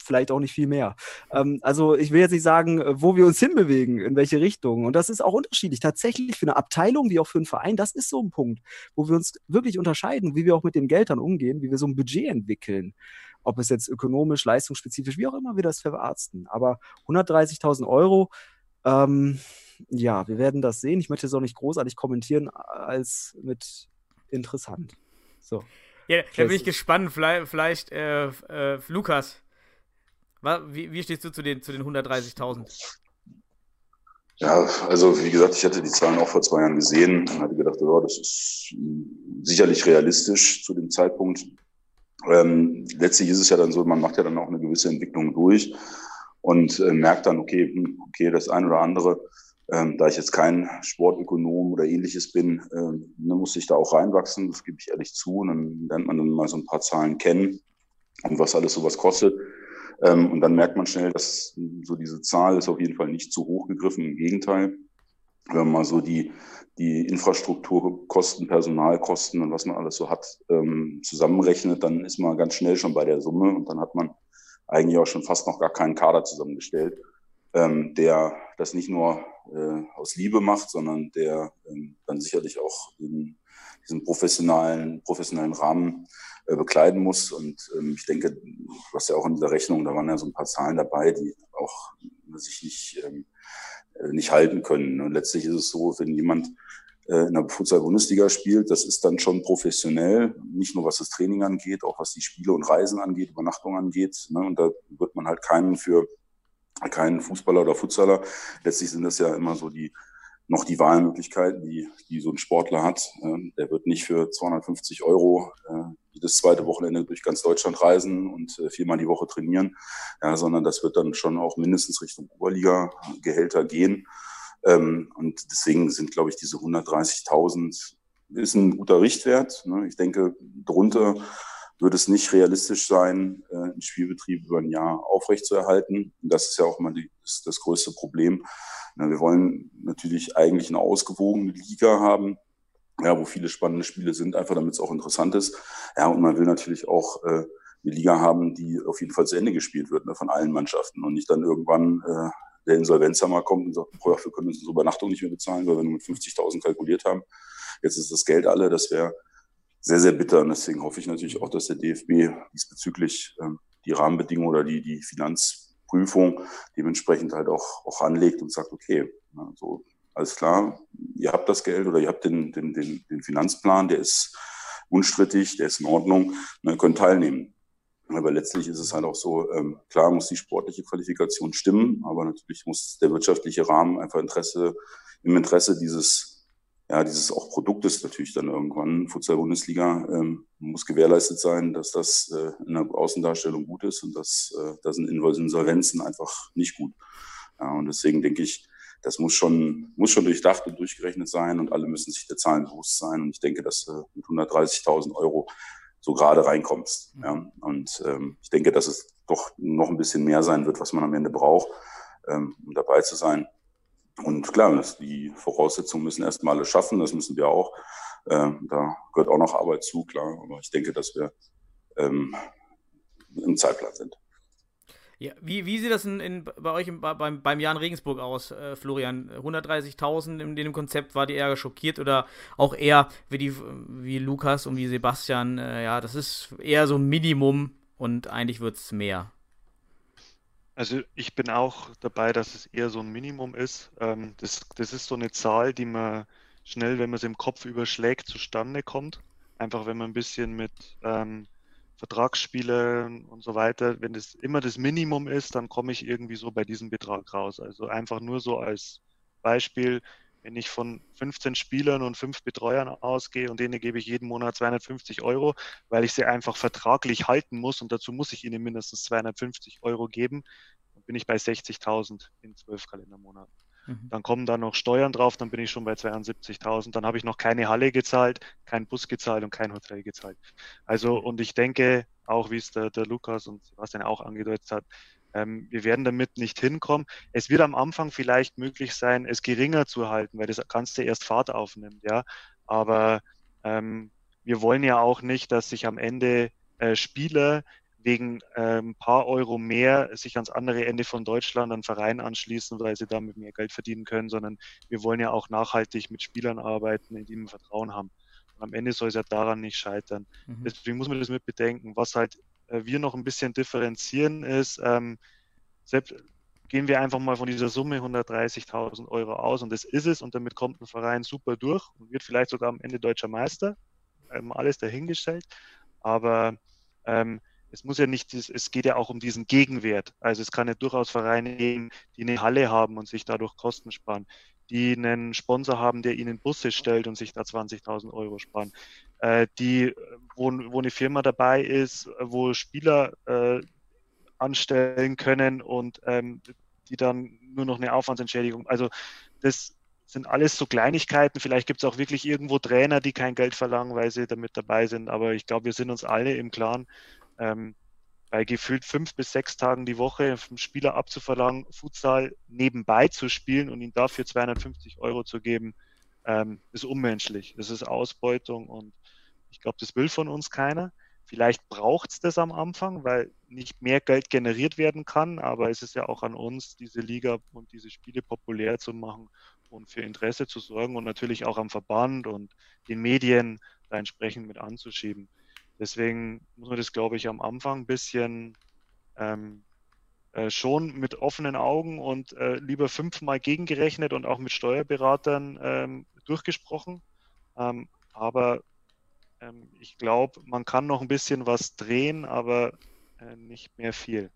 vielleicht auch nicht viel mehr. Ähm, also ich will jetzt nicht sagen, äh, wo wir uns hinbewegen, in welche Richtung. Und das ist auch unterschiedlich. Tatsächlich für eine Abteilung wie auch für einen Verein, das ist so ein Punkt, wo wir uns wirklich unterscheiden, wie wir auch mit den Geldern umgehen, wie wir so ein Budget entwickeln. Ob es jetzt ökonomisch, leistungsspezifisch, wie auch immer wir das verarzten. Aber 130.000 Euro, ähm, ja, wir werden das sehen. Ich möchte es auch nicht großartig kommentieren als mit interessant. So. Ja, da bin ich gespannt. Vielleicht, vielleicht äh, äh, Lukas, wie, wie stehst du zu den, zu den 130.000? Ja, also wie gesagt, ich hatte die Zahlen auch vor zwei Jahren gesehen und hatte gedacht, oh, das ist sicherlich realistisch zu dem Zeitpunkt. Ähm, letztlich ist es ja dann so, man macht ja dann auch eine gewisse Entwicklung durch und äh, merkt dann, okay, hm, okay, das eine oder andere, ähm, da ich jetzt kein Sportökonom oder ähnliches bin, ähm, ne, muss ich da auch reinwachsen, das gebe ich ehrlich zu. Und dann lernt man dann mal so ein paar Zahlen kennen und was alles sowas kostet. Ähm, und dann merkt man schnell, dass so diese Zahl ist auf jeden Fall nicht zu hoch gegriffen. Im Gegenteil, wenn man mal so die, die Infrastrukturkosten, Personalkosten und was man alles so hat, ähm, zusammenrechnet, dann ist man ganz schnell schon bei der Summe und dann hat man eigentlich auch schon fast noch gar keinen Kader zusammengestellt, ähm, der das nicht nur äh, aus Liebe macht, sondern der dann sicherlich auch in diesem professionellen, professionellen Rahmen bekleiden muss. Und ähm, ich denke, du hast ja auch in dieser Rechnung, da waren ja so ein paar Zahlen dabei, die auch sich nicht ähm, äh, nicht halten können. Und letztlich ist es so, wenn jemand äh, in der Futsal-Bundesliga spielt, das ist dann schon professionell, nicht nur was das Training angeht, auch was die Spiele und Reisen angeht, Übernachtung angeht. Ne? Und da wird man halt keinen für keinen Fußballer oder Futsaler. Letztlich sind das ja immer so die noch die Wahlmöglichkeiten, die, die so ein Sportler hat. Ähm, der wird nicht für 250 Euro äh, jedes zweite Wochenende durch ganz Deutschland reisen und äh, viermal die Woche trainieren, ja, sondern das wird dann schon auch mindestens Richtung Oberliga-Gehälter gehen. Ähm, und deswegen sind, glaube ich, diese 130.000 ist ein guter Richtwert. Ne? Ich denke, drunter wird es nicht realistisch sein, äh, einen Spielbetrieb über ein Jahr aufrechtzuerhalten. Und das ist ja auch immer die, das, das größte Problem. Na, wir wollen natürlich eigentlich eine ausgewogene Liga haben, ja, wo viele spannende Spiele sind, einfach damit es auch interessant ist. Ja, und man will natürlich auch äh, eine Liga haben, die auf jeden Fall zu Ende gespielt wird, ne, von allen Mannschaften und nicht dann irgendwann äh, der Insolvenzhammer kommt und sagt, boah, wir können unsere Übernachtung nicht mehr bezahlen, weil wir nur mit 50.000 kalkuliert haben. Jetzt ist das Geld alle, das wäre sehr, sehr bitter. Und deswegen hoffe ich natürlich auch, dass der DFB diesbezüglich ähm, die Rahmenbedingungen oder die, die Finanzprüfung dementsprechend halt auch, auch anlegt und sagt, okay, na, so, alles klar, ihr habt das Geld oder ihr habt den, den, den, den Finanzplan, der ist unstrittig, der ist in Ordnung, ihr könnt teilnehmen. Aber letztlich ist es halt auch so, ähm, klar muss die sportliche Qualifikation stimmen, aber natürlich muss der wirtschaftliche Rahmen einfach Interesse, im Interesse dieses ja, dieses auch Produktes natürlich dann irgendwann, Futsal-Bundesliga, ähm, muss gewährleistet sein, dass das äh, in der Außendarstellung gut ist und dass äh, da sind Insolvenzen einfach nicht gut. Ja, und deswegen denke ich, das muss schon, muss schon durchdacht und durchgerechnet sein und alle müssen sich der Zahlen bewusst sein. Und ich denke, dass du mit 130.000 Euro so gerade reinkommst. Ja. Und ähm, ich denke, dass es doch noch ein bisschen mehr sein wird, was man am Ende braucht, ähm, um dabei zu sein. Und klar, die Voraussetzungen müssen erstmal alle schaffen, das müssen wir auch. Ähm, da gehört auch noch Arbeit zu, klar. Aber ich denke, dass wir ähm, im Zeitplan sind. Ja, wie, wie sieht das in, in, bei euch im, beim, beim Jan Regensburg aus, äh, Florian? 130.000 in dem Konzept, war die eher schockiert oder auch eher wie, die, wie Lukas und wie Sebastian? Äh, ja, das ist eher so ein Minimum und eigentlich wird es mehr. Also ich bin auch dabei, dass es eher so ein Minimum ist. Ähm, das, das ist so eine Zahl, die man schnell, wenn man es im Kopf überschlägt, zustande kommt. Einfach wenn man ein bisschen mit ähm, Vertragsspielen und so weiter, wenn das immer das Minimum ist, dann komme ich irgendwie so bei diesem Betrag raus. Also einfach nur so als Beispiel, wenn ich von 15 Spielern und fünf Betreuern ausgehe und denen gebe ich jeden Monat 250 Euro, weil ich sie einfach vertraglich halten muss und dazu muss ich ihnen mindestens 250 Euro geben, dann bin ich bei 60.000 in zwölf Kalendermonaten. Mhm. Dann kommen da noch Steuern drauf, dann bin ich schon bei 72.000. Dann habe ich noch keine Halle gezahlt, keinen Bus gezahlt und kein Hotel gezahlt. Also, und ich denke, auch wie es der, der Lukas und Sebastian auch angedeutet hat, ähm, wir werden damit nicht hinkommen. Es wird am Anfang vielleicht möglich sein, es geringer zu halten, weil das Ganze erst Fahrt aufnimmt, ja. Aber ähm, wir wollen ja auch nicht, dass sich am Ende äh, Spieler wegen äh, ein paar Euro mehr sich ans andere Ende von Deutschland an Verein anschließen, weil sie damit mehr Geld verdienen können, sondern wir wollen ja auch nachhaltig mit Spielern arbeiten, in die wir Vertrauen haben. Und am Ende soll es ja daran nicht scheitern. Mhm. Deswegen muss man das mit bedenken. Was halt äh, wir noch ein bisschen differenzieren, ist, ähm, selbst, gehen wir einfach mal von dieser Summe 130.000 Euro aus und das ist es und damit kommt ein Verein super durch und wird vielleicht sogar am Ende deutscher Meister. Ähm, alles dahingestellt. Aber ähm, es muss ja nicht, es geht ja auch um diesen Gegenwert. Also es kann ja durchaus Vereine geben, die eine Halle haben und sich dadurch Kosten sparen, die einen Sponsor haben, der ihnen Busse stellt und sich da 20.000 Euro sparen, äh, die, wo, wo eine Firma dabei ist, wo Spieler äh, anstellen können und ähm, die dann nur noch eine Aufwandsentschädigung. Also das sind alles so Kleinigkeiten. Vielleicht gibt es auch wirklich irgendwo Trainer, die kein Geld verlangen, weil sie damit dabei sind. Aber ich glaube, wir sind uns alle im Klaren, ähm, bei gefühlt fünf bis sechs Tagen die Woche vom Spieler abzuverlangen, Futsal nebenbei zu spielen und ihm dafür 250 Euro zu geben, ähm, ist unmenschlich. Das ist Ausbeutung und ich glaube, das will von uns keiner. Vielleicht braucht es das am Anfang, weil nicht mehr Geld generiert werden kann, aber es ist ja auch an uns, diese Liga und diese Spiele populär zu machen und für Interesse zu sorgen und natürlich auch am Verband und den Medien da entsprechend mit anzuschieben. Deswegen muss man das, glaube ich, am Anfang ein bisschen ähm, äh, schon mit offenen Augen und äh, lieber fünfmal gegengerechnet und auch mit Steuerberatern ähm, durchgesprochen. Ähm, aber ähm, ich glaube, man kann noch ein bisschen was drehen, aber äh, nicht mehr viel.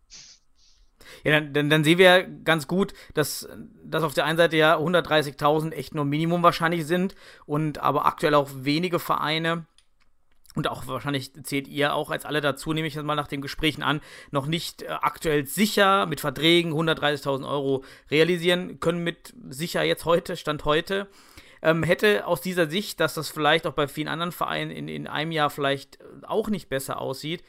Ja, dann, dann, sehen wir ganz gut, dass, dass auf der einen Seite ja 130.000 echt nur Minimum wahrscheinlich sind und aber aktuell auch wenige Vereine und auch wahrscheinlich zählt ihr auch als alle dazu, nehme ich das mal nach den Gesprächen an, noch nicht äh, aktuell sicher mit Verträgen 130.000 Euro realisieren können mit sicher jetzt heute, Stand heute. Ähm, hätte aus dieser Sicht, dass das vielleicht auch bei vielen anderen Vereinen in, in einem Jahr vielleicht auch nicht besser aussieht,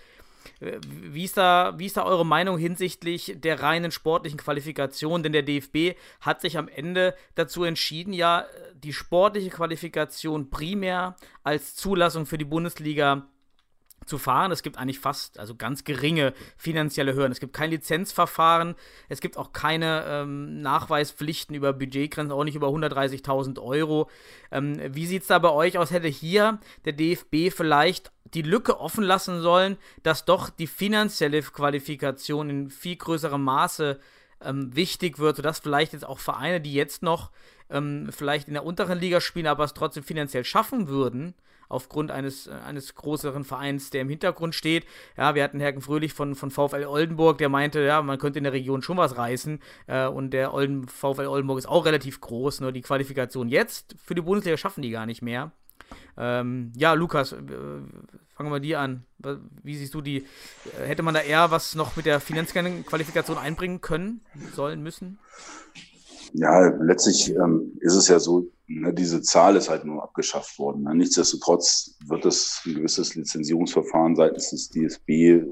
wie ist, da, wie ist da eure Meinung hinsichtlich der reinen sportlichen Qualifikation? Denn der DFB hat sich am Ende dazu entschieden, ja, die sportliche Qualifikation primär als Zulassung für die Bundesliga zu fahren. Es gibt eigentlich fast, also ganz geringe finanzielle Hürden. Es gibt kein Lizenzverfahren, es gibt auch keine ähm, Nachweispflichten über Budgetgrenzen, auch nicht über 130.000 Euro. Ähm, wie sieht es da bei euch aus? Hätte hier der DFB vielleicht die Lücke offen lassen sollen, dass doch die finanzielle Qualifikation in viel größerem Maße ähm, wichtig wird, sodass vielleicht jetzt auch Vereine, die jetzt noch ähm, vielleicht in der unteren Liga spielen, aber es trotzdem finanziell schaffen würden, aufgrund eines, äh, eines größeren Vereins, der im Hintergrund steht. Ja, wir hatten Hergen Fröhlich von, von VfL Oldenburg, der meinte, ja, man könnte in der Region schon was reißen. Äh, und der Olden, VfL Oldenburg ist auch relativ groß, nur die Qualifikation jetzt für die Bundesliga schaffen die gar nicht mehr. Ähm, ja, Lukas, äh, fangen wir dir an. Wie siehst du die? Äh, hätte man da eher was noch mit der finanziellen Qualifikation einbringen können, sollen, müssen? Ja, letztlich ähm, ist es ja so, ne, diese Zahl ist halt nur abgeschafft worden. Ne? Nichtsdestotrotz wird es ein gewisses Lizenzierungsverfahren seitens des DFB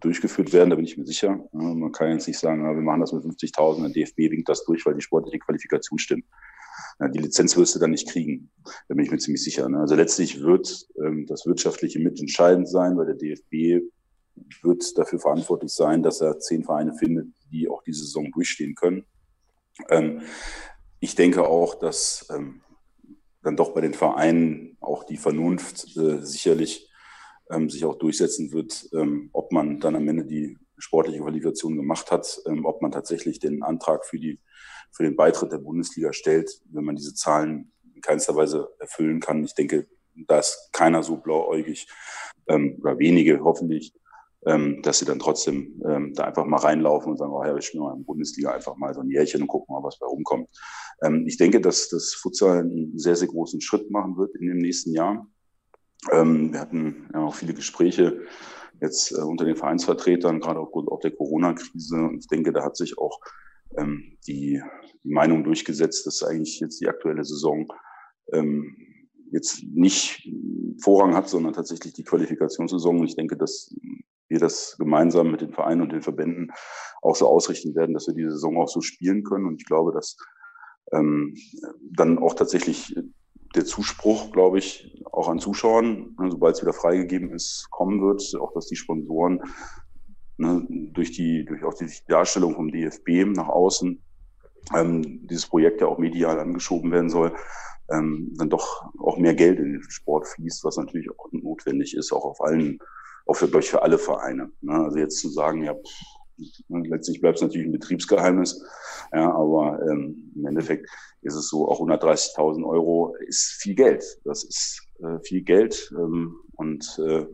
durchgeführt werden, da bin ich mir sicher. Ne? Man kann jetzt nicht sagen, wir machen das mit 50.000, der DFB winkt das durch, weil die sportliche Qualifikation stimmt. Die Lizenz wirst du dann nicht kriegen. Da bin ich mir ziemlich sicher. Ne? Also letztlich wird ähm, das Wirtschaftliche mitentscheidend sein, weil der DFB wird dafür verantwortlich sein, dass er zehn Vereine findet, die auch diese Saison durchstehen können. Ähm, ich denke auch, dass ähm, dann doch bei den Vereinen auch die Vernunft äh, sicherlich ähm, sich auch durchsetzen wird, ähm, ob man dann am Ende die sportliche Qualifikation gemacht hat, ähm, ob man tatsächlich den Antrag für, die, für den Beitritt der Bundesliga stellt, wenn man diese Zahlen in keinster Weise erfüllen kann. Ich denke, da ist keiner so blauäugig ähm, oder wenige hoffentlich, ähm, dass sie dann trotzdem ähm, da einfach mal reinlaufen und sagen, oh ja, wir spielen mal in der Bundesliga einfach mal so ein Jährchen und gucken mal, was bei rumkommt. Ähm, ich denke, dass das Futsal einen sehr, sehr großen Schritt machen wird in dem nächsten Jahr. Ähm, wir hatten ja auch viele Gespräche jetzt äh, unter den Vereinsvertretern, gerade aufgrund auch der Corona-Krise. Und ich denke, da hat sich auch ähm, die, die Meinung durchgesetzt, dass eigentlich jetzt die aktuelle Saison ähm, jetzt nicht Vorrang hat, sondern tatsächlich die Qualifikationssaison. Und ich denke, dass wir das gemeinsam mit den Vereinen und den Verbänden auch so ausrichten werden, dass wir die Saison auch so spielen können. Und ich glaube, dass ähm, dann auch tatsächlich der Zuspruch, glaube ich, auch an Zuschauern, ne, sobald es wieder freigegeben ist, kommen wird. Auch, dass die Sponsoren ne, durch die, durch auch die Darstellung vom DFB nach außen, ähm, dieses Projekt ja auch medial angeschoben werden soll, ähm, dann doch auch mehr Geld in den Sport fließt, was natürlich auch notwendig ist, auch auf allen auch für, für alle Vereine. Ne? Also jetzt zu sagen, ja, ne, letztlich bleibt es natürlich ein Betriebsgeheimnis, ja, aber ähm, im Endeffekt ist es so, auch 130.000 Euro ist viel Geld. Das ist äh, viel Geld ähm, und äh,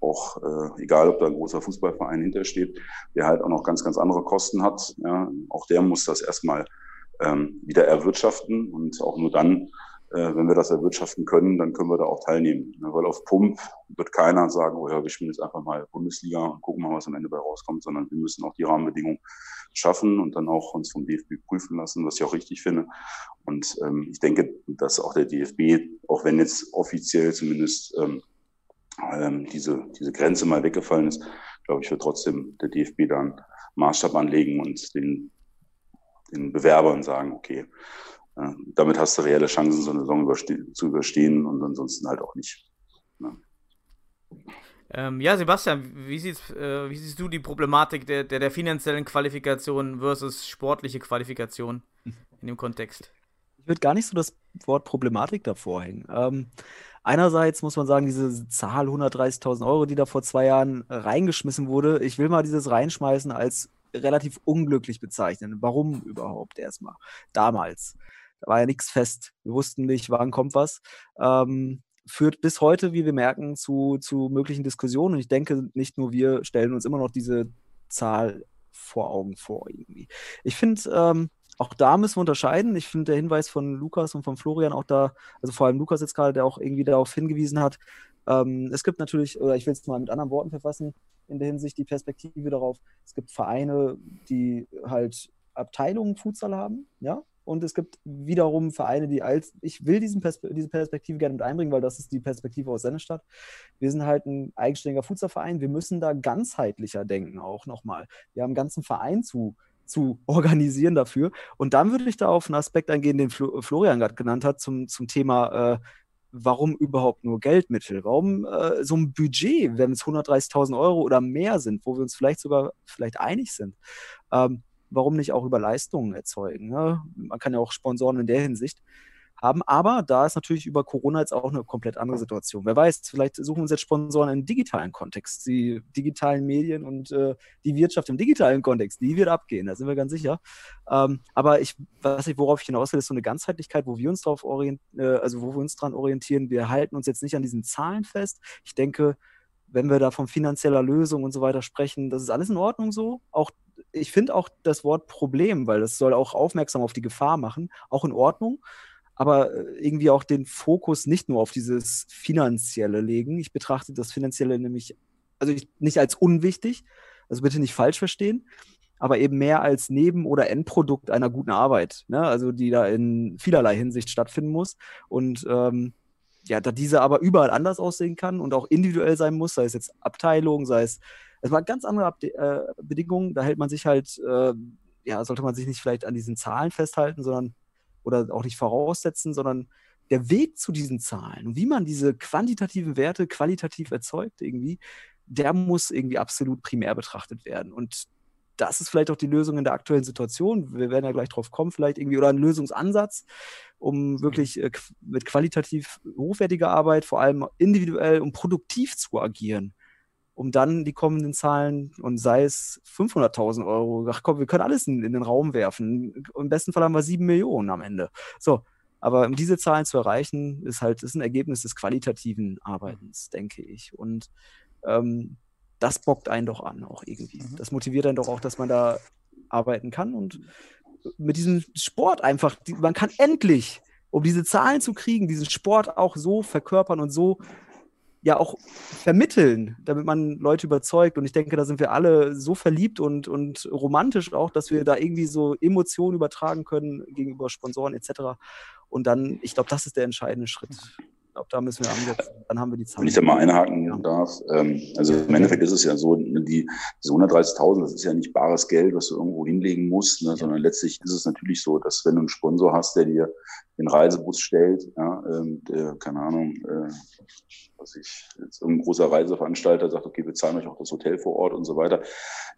auch äh, egal, ob da ein großer Fußballverein hintersteht, der halt auch noch ganz, ganz andere Kosten hat. Ja, auch der muss das erstmal ähm, wieder erwirtschaften und auch nur dann äh, wenn wir das erwirtschaften können, dann können wir da auch teilnehmen. Ne, weil auf Pump wird keiner sagen, oh ja, wir spielen jetzt einfach mal Bundesliga und gucken mal, was am Ende bei rauskommt, sondern wir müssen auch die Rahmenbedingungen schaffen und dann auch uns vom DFB prüfen lassen, was ich auch richtig finde. Und ähm, ich denke, dass auch der DFB, auch wenn jetzt offiziell zumindest ähm, ähm, diese, diese Grenze mal weggefallen ist, glaube ich, wird trotzdem der DFB dann Maßstab anlegen und den, den Bewerbern sagen, okay, ja, damit hast du reelle Chancen, so eine Saison überste zu überstehen und ansonsten halt auch nicht. Ja, ähm, ja Sebastian, wie siehst, äh, wie siehst, du die Problematik der, der, der, finanziellen Qualifikation versus sportliche Qualifikation in dem Kontext? Ich würde gar nicht so das Wort Problematik davor hängen. Ähm, einerseits muss man sagen, diese Zahl 130.000 Euro, die da vor zwei Jahren reingeschmissen wurde, ich will mal dieses reinschmeißen als relativ unglücklich bezeichnen. Warum überhaupt erstmal? Damals. Da war ja nichts fest. Wir wussten nicht, wann kommt was. Ähm, führt bis heute, wie wir merken, zu, zu möglichen Diskussionen. Und ich denke, nicht nur wir stellen uns immer noch diese Zahl vor Augen vor irgendwie. Ich finde, ähm, auch da müssen wir unterscheiden. Ich finde der Hinweis von Lukas und von Florian auch da, also vor allem Lukas jetzt gerade, der auch irgendwie darauf hingewiesen hat, ähm, es gibt natürlich, oder ich will es mal mit anderen Worten verfassen, in der Hinsicht die Perspektive darauf, es gibt Vereine, die halt Abteilungen Futsal haben, ja, und es gibt wiederum Vereine, die als, ich will diesen Perspe diese Perspektive gerne mit einbringen, weil das ist die Perspektive aus Sennestadt. Wir sind halt ein eigenständiger Futsalverein, wir müssen da ganzheitlicher denken auch nochmal. Wir haben einen ganzen Verein zu, zu organisieren dafür. Und dann würde ich da auf einen Aspekt eingehen, den Flo Florian gerade genannt hat, zum, zum Thema, äh, warum überhaupt nur Geldmittel? Warum äh, so ein Budget, wenn es 130.000 Euro oder mehr sind, wo wir uns vielleicht sogar vielleicht einig sind? Ähm, warum nicht auch über Leistungen erzeugen? Ne? Man kann ja auch Sponsoren in der Hinsicht haben, aber da ist natürlich über Corona jetzt auch eine komplett andere Situation. Wer weiß, vielleicht suchen uns jetzt Sponsoren im digitalen Kontext. Die digitalen Medien und äh, die Wirtschaft im digitalen Kontext, die wird abgehen, da sind wir ganz sicher. Ähm, aber ich weiß nicht, worauf ich hinaus will, ist so eine Ganzheitlichkeit, wo wir uns darauf orientieren, äh, also wo wir uns dran orientieren. Wir halten uns jetzt nicht an diesen Zahlen fest. Ich denke, wenn wir da von finanzieller Lösung und so weiter sprechen, das ist alles in Ordnung so. Auch ich finde auch das Wort Problem, weil das soll auch aufmerksam auf die Gefahr machen, auch in Ordnung. Aber äh, irgendwie auch den Fokus nicht nur auf dieses Finanzielle legen. Ich betrachte das Finanzielle nämlich, also ich, nicht als unwichtig, also bitte nicht falsch verstehen, aber eben mehr als Neben- oder Endprodukt einer guten Arbeit, ne? also die da in vielerlei Hinsicht stattfinden muss. Und ähm, ja, da diese aber überall anders aussehen kann und auch individuell sein muss, sei es jetzt Abteilung, sei es, es war ganz andere Abde äh, Bedingungen, da hält man sich halt, äh, ja, sollte man sich nicht vielleicht an diesen Zahlen festhalten, sondern oder auch nicht voraussetzen, sondern der Weg zu diesen Zahlen und wie man diese quantitativen Werte qualitativ erzeugt, irgendwie, der muss irgendwie absolut primär betrachtet werden. Und das ist vielleicht auch die Lösung in der aktuellen Situation. Wir werden ja gleich drauf kommen, vielleicht irgendwie, oder ein Lösungsansatz, um wirklich äh, mit qualitativ hochwertiger Arbeit, vor allem individuell und produktiv zu agieren, um dann die kommenden Zahlen und sei es 500.000 Euro, ach komm, wir können alles in, in, den Raum werfen. Im besten Fall haben wir sieben Millionen am Ende. So, aber um diese Zahlen zu erreichen, ist halt ist ein Ergebnis des qualitativen Arbeitens, denke ich. Und ähm, das bockt einen doch an, auch irgendwie. Mhm. Das motiviert einen doch auch, dass man da arbeiten kann und mit diesem Sport einfach, man kann endlich, um diese Zahlen zu kriegen, diesen Sport auch so verkörpern und so ja auch vermitteln, damit man Leute überzeugt. Und ich denke, da sind wir alle so verliebt und, und romantisch auch, dass wir da irgendwie so Emotionen übertragen können gegenüber Sponsoren etc. Und dann, ich glaube, das ist der entscheidende Schritt glaube, da müssen wir ansetzen. Dann haben wir die Zahlen. Wenn ich da mal einhaken ja. darf. Ähm, also im Endeffekt ist es ja so, ne, die, diese 130.000, das ist ja nicht bares Geld, was du irgendwo hinlegen musst, ne, ja. sondern letztlich ist es natürlich so, dass wenn du einen Sponsor hast, der dir den Reisebus stellt, ja, ähm, der, keine Ahnung, äh, was ich, jetzt ein großer Reiseveranstalter sagt, okay, wir zahlen euch auch das Hotel vor Ort und so weiter.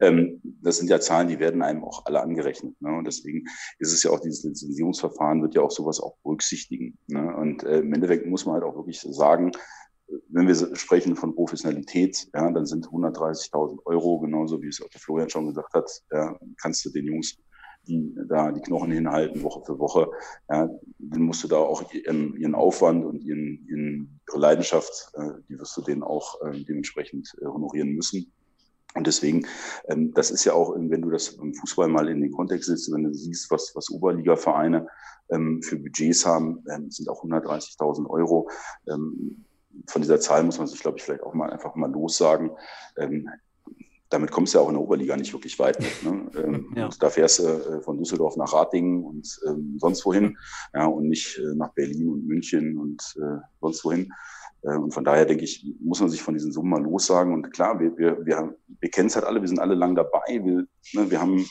Ähm, das sind ja Zahlen, die werden einem auch alle angerechnet. Ne? Und deswegen ist es ja auch dieses Lizenzierungsverfahren wird ja auch sowas auch berücksichtigen. Ne? Und äh, im Endeffekt muss man halt auch wirklich sagen, wenn wir sprechen von Professionalität, ja, dann sind 130.000 Euro, genauso wie es auch der Florian schon gesagt hat, ja, kannst du den Jungs die da die Knochen hinhalten, Woche für Woche, ja, dann musst du da auch ihren, ihren Aufwand und ihren, ihren, ihre Leidenschaft, äh, die wirst du denen auch äh, dementsprechend äh, honorieren müssen. Und deswegen, ähm, das ist ja auch, wenn du das im Fußball mal in den Kontext setzt, wenn du siehst, was, was Oberliga-Vereine ähm, für Budgets haben, ähm, sind auch 130.000 Euro. Ähm, von dieser Zahl muss man sich, glaube ich, vielleicht auch mal einfach mal lossagen. Ähm, damit kommst du ja auch in der Oberliga nicht wirklich weit mit. Ne? Ähm, ja. Da fährst du äh, von Düsseldorf nach Ratingen und ähm, sonst wohin, ja, und nicht äh, nach Berlin und München und äh, sonst wohin. Äh, und von daher denke ich, muss man sich von diesen Summen mal lossagen. Und klar, wir, wir, wir, wir kennen es halt alle, wir sind alle lang dabei. Wir, ne, wir haben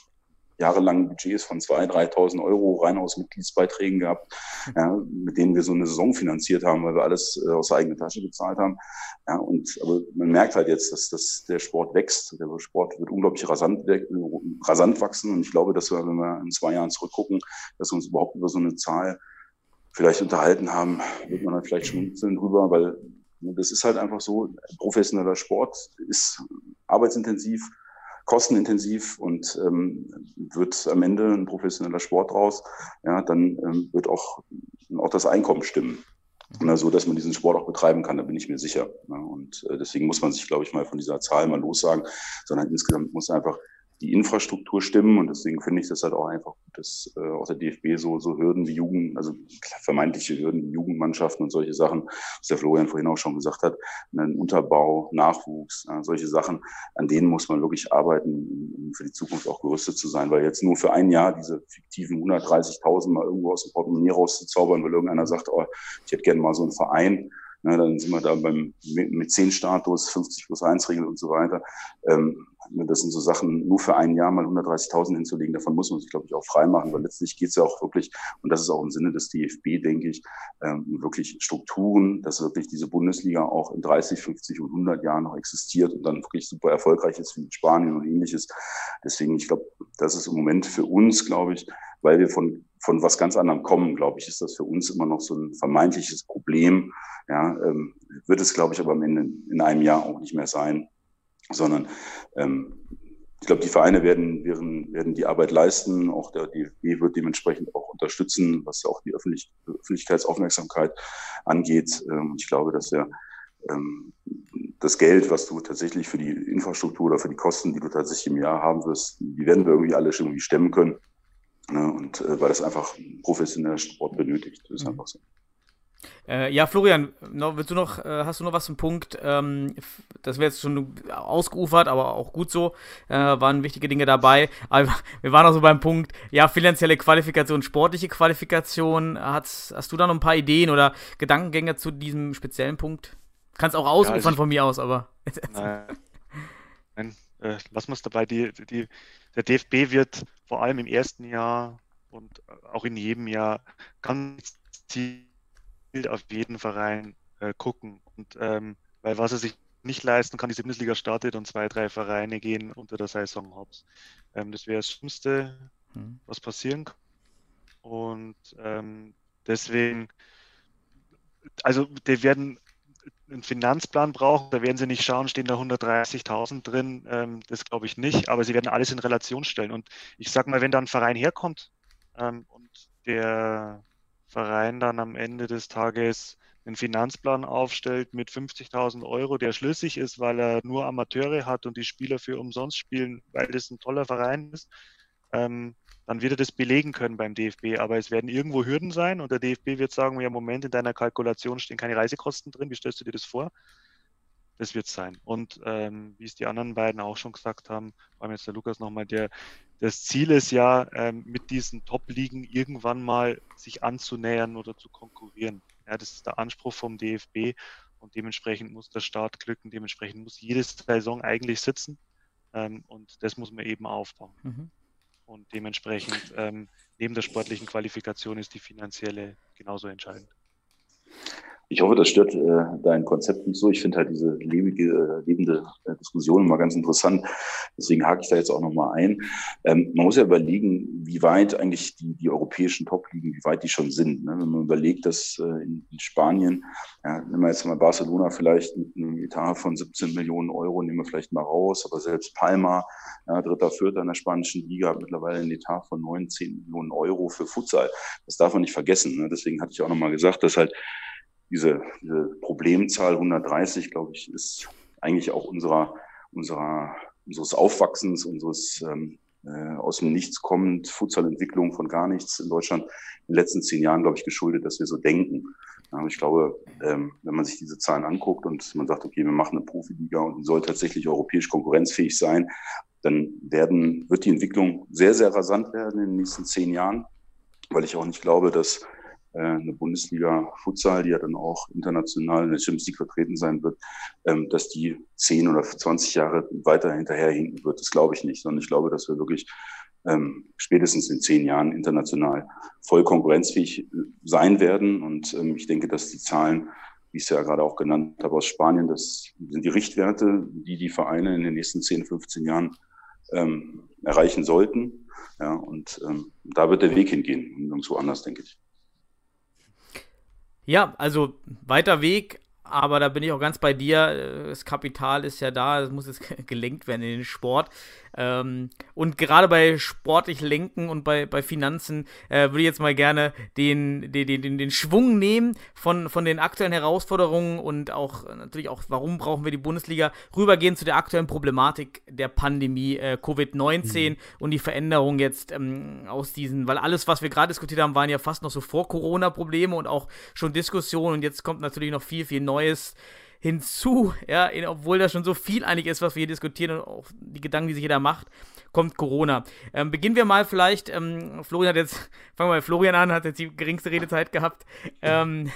jahrelang Budgets von 2.000, 3.000 Euro rein aus Mitgliedsbeiträgen gehabt, ja, mit denen wir so eine Saison finanziert haben, weil wir alles äh, aus der eigenen Tasche bezahlt haben. Ja, und, aber man merkt halt jetzt, dass, dass der Sport wächst. Der Sport wird unglaublich rasant, rasant wachsen. Und ich glaube, dass wir, wenn wir in zwei Jahren zurückgucken, dass wir uns überhaupt über so eine Zahl vielleicht unterhalten haben, wird man dann vielleicht schmunzeln drüber, weil das ist halt einfach so, professioneller Sport ist arbeitsintensiv, kostenintensiv und ähm, wird am Ende ein professioneller Sport draus, ja, dann ähm, wird auch, auch das Einkommen stimmen. Na, so dass man diesen Sport auch betreiben kann, da bin ich mir sicher. Ja, und äh, deswegen muss man sich, glaube ich, mal von dieser Zahl mal lossagen, sondern insgesamt muss einfach die Infrastruktur stimmen. Und deswegen finde ich das halt auch einfach gut, dass äh, auch der DFB so, so Hürden wie Jugend, also vermeintliche Hürden wie Jugendmannschaften und solche Sachen, was der Florian vorhin auch schon gesagt hat, einen Unterbau, Nachwuchs, äh, solche Sachen, an denen muss man wirklich arbeiten, um für die Zukunft auch gerüstet zu sein. Weil jetzt nur für ein Jahr diese fiktiven 130.000 mal irgendwo aus dem Portemonnaie rauszuzaubern, weil irgendeiner sagt, oh, ich hätte gerne mal so einen Verein, na, dann sind wir da beim mit 10 Status, 50 plus 1 Regel und so weiter. Ähm, das sind so Sachen, nur für ein Jahr mal 130.000 hinzulegen, davon muss man sich, glaube ich, auch frei machen, weil letztlich geht es ja auch wirklich, und das ist auch im Sinne des DFB, denke ich, ähm, wirklich Strukturen, dass wirklich diese Bundesliga auch in 30, 50 und 100 Jahren noch existiert und dann wirklich super erfolgreich ist wie in Spanien und ähnliches. Deswegen, ich glaube, das ist im Moment für uns, glaube ich, weil wir von, von was ganz anderem kommen, glaube ich, ist das für uns immer noch so ein vermeintliches Problem. Ja, ähm, wird es, glaube ich, aber am Ende in einem Jahr auch nicht mehr sein sondern ähm, ich glaube, die Vereine werden, werden, werden die Arbeit leisten. Auch der DFB wird dementsprechend auch unterstützen, was auch die Öffentlich Öffentlichkeitsaufmerksamkeit angeht. Ähm, ich glaube, dass wir ähm, das Geld, was du tatsächlich für die Infrastruktur oder für die Kosten, die du tatsächlich im Jahr haben wirst, die werden wir irgendwie alle schon irgendwie stemmen können. Ne? Und äh, weil das einfach professioneller Sport benötigt. Das ist mhm. einfach so. Äh, ja, Florian, noch, willst du noch, äh, hast du noch was zum Punkt? Ähm, das wäre jetzt schon ausgeufert, aber auch gut so. Äh, waren wichtige Dinge dabei. Aber wir waren auch so beim Punkt, ja, finanzielle Qualifikation, sportliche Qualifikation. Hast, hast du da noch ein paar Ideen oder Gedankengänge zu diesem speziellen Punkt? Kannst auch ausufern ja, also von mir aus, aber. Nein, nein äh, lass uns dabei. Die, die, der DFB wird vor allem im ersten Jahr und auch in jedem Jahr ganz auf jeden Verein äh, gucken. Und ähm, weil was er sich nicht leisten kann, die Bundesliga startet und zwei, drei Vereine gehen unter der Saison hops. Ähm, das wäre das Schlimmste, mhm. was passieren kann. Und ähm, deswegen, also die werden einen Finanzplan brauchen, da werden sie nicht schauen, stehen da 130.000 drin, ähm, das glaube ich nicht, aber sie werden alles in Relation stellen. Und ich sage mal, wenn da ein Verein herkommt ähm, und der Verein dann am Ende des Tages einen Finanzplan aufstellt mit 50.000 Euro, der schlüssig ist, weil er nur Amateure hat und die Spieler für umsonst spielen, weil das ein toller Verein ist, ähm, dann wird er das belegen können beim DFB. Aber es werden irgendwo Hürden sein und der DFB wird sagen, ja, Moment, in deiner Kalkulation stehen keine Reisekosten drin, wie stellst du dir das vor? Das wird sein. Und ähm, wie es die anderen beiden auch schon gesagt haben, vor allem jetzt der Lukas nochmal, der, das Ziel ist ja, ähm, mit diesen Top-Ligen irgendwann mal sich anzunähern oder zu konkurrieren. Ja, das ist der Anspruch vom DFB und dementsprechend muss der Start glücken, dementsprechend muss jede Saison eigentlich sitzen ähm, und das muss man eben aufbauen. Mhm. Und dementsprechend ähm, neben der sportlichen Qualifikation ist die finanzielle genauso entscheidend. Ich hoffe, das stört äh, dein Konzept nicht so. Ich finde halt diese lebige, äh, lebende äh, Diskussion immer ganz interessant. Deswegen hake ich da jetzt auch nochmal ein. Ähm, man muss ja überlegen, wie weit eigentlich die, die europäischen Top-Ligen, wie weit die schon sind. Ne? Wenn man überlegt, dass äh, in, in, Spanien, ja, nehmen wir jetzt mal Barcelona vielleicht mit einem Etat von 17 Millionen Euro, nehmen wir vielleicht mal raus, aber selbst Palma, ja, dritter, vierter in der spanischen Liga, hat mittlerweile einen Etat von 19 Millionen Euro für Futsal. Das darf man nicht vergessen. Ne? Deswegen hatte ich auch nochmal gesagt, dass halt diese, diese Problemzahl 130, glaube ich, ist eigentlich auch unserer, unserer, unseres Aufwachsens, unseres ähm, äh, aus dem Nichts kommend, Futsalentwicklung von gar nichts in Deutschland in den letzten zehn Jahren, glaube ich, geschuldet, dass wir so denken. Ja, ich glaube, ähm, wenn man sich diese Zahlen anguckt und man sagt, okay, wir machen eine Profiliga und die soll tatsächlich europäisch konkurrenzfähig sein, dann werden, wird die Entwicklung sehr, sehr rasant werden in den nächsten zehn Jahren, weil ich auch nicht glaube, dass eine Bundesliga Futsal, die ja dann auch international in der Champions League vertreten sein wird, ähm, dass die 10 oder 20 Jahre weiter hinterherhinken wird. Das glaube ich nicht, sondern ich glaube, dass wir wirklich ähm, spätestens in zehn Jahren international voll konkurrenzfähig äh, sein werden. Und ähm, ich denke, dass die Zahlen, wie ich es ja gerade auch genannt habe, aus Spanien, das sind die Richtwerte, die die Vereine in den nächsten 10, 15 Jahren erreichen sollten. Ja, und da wird der Weg hingehen, nirgendwo anders, denke ich. Ja, also weiter Weg, aber da bin ich auch ganz bei dir. Das Kapital ist ja da, es muss jetzt gelenkt werden in den Sport. Ähm, und gerade bei sportlich Lenken und bei, bei Finanzen äh, würde ich jetzt mal gerne den, den, den, den Schwung nehmen von, von den aktuellen Herausforderungen und auch natürlich auch, warum brauchen wir die Bundesliga, rübergehen zu der aktuellen Problematik der Pandemie äh, Covid-19 mhm. und die Veränderung jetzt ähm, aus diesen, weil alles, was wir gerade diskutiert haben, waren ja fast noch so vor Corona-Probleme und auch schon Diskussionen und jetzt kommt natürlich noch viel, viel Neues hinzu, ja, obwohl da schon so viel einig ist, was wir hier diskutieren und auch die Gedanken, die sich jeder macht, kommt Corona. Ähm, beginnen wir mal vielleicht, ähm, Florian hat jetzt, fangen wir mal Florian an, hat jetzt die geringste Redezeit gehabt. Ähm,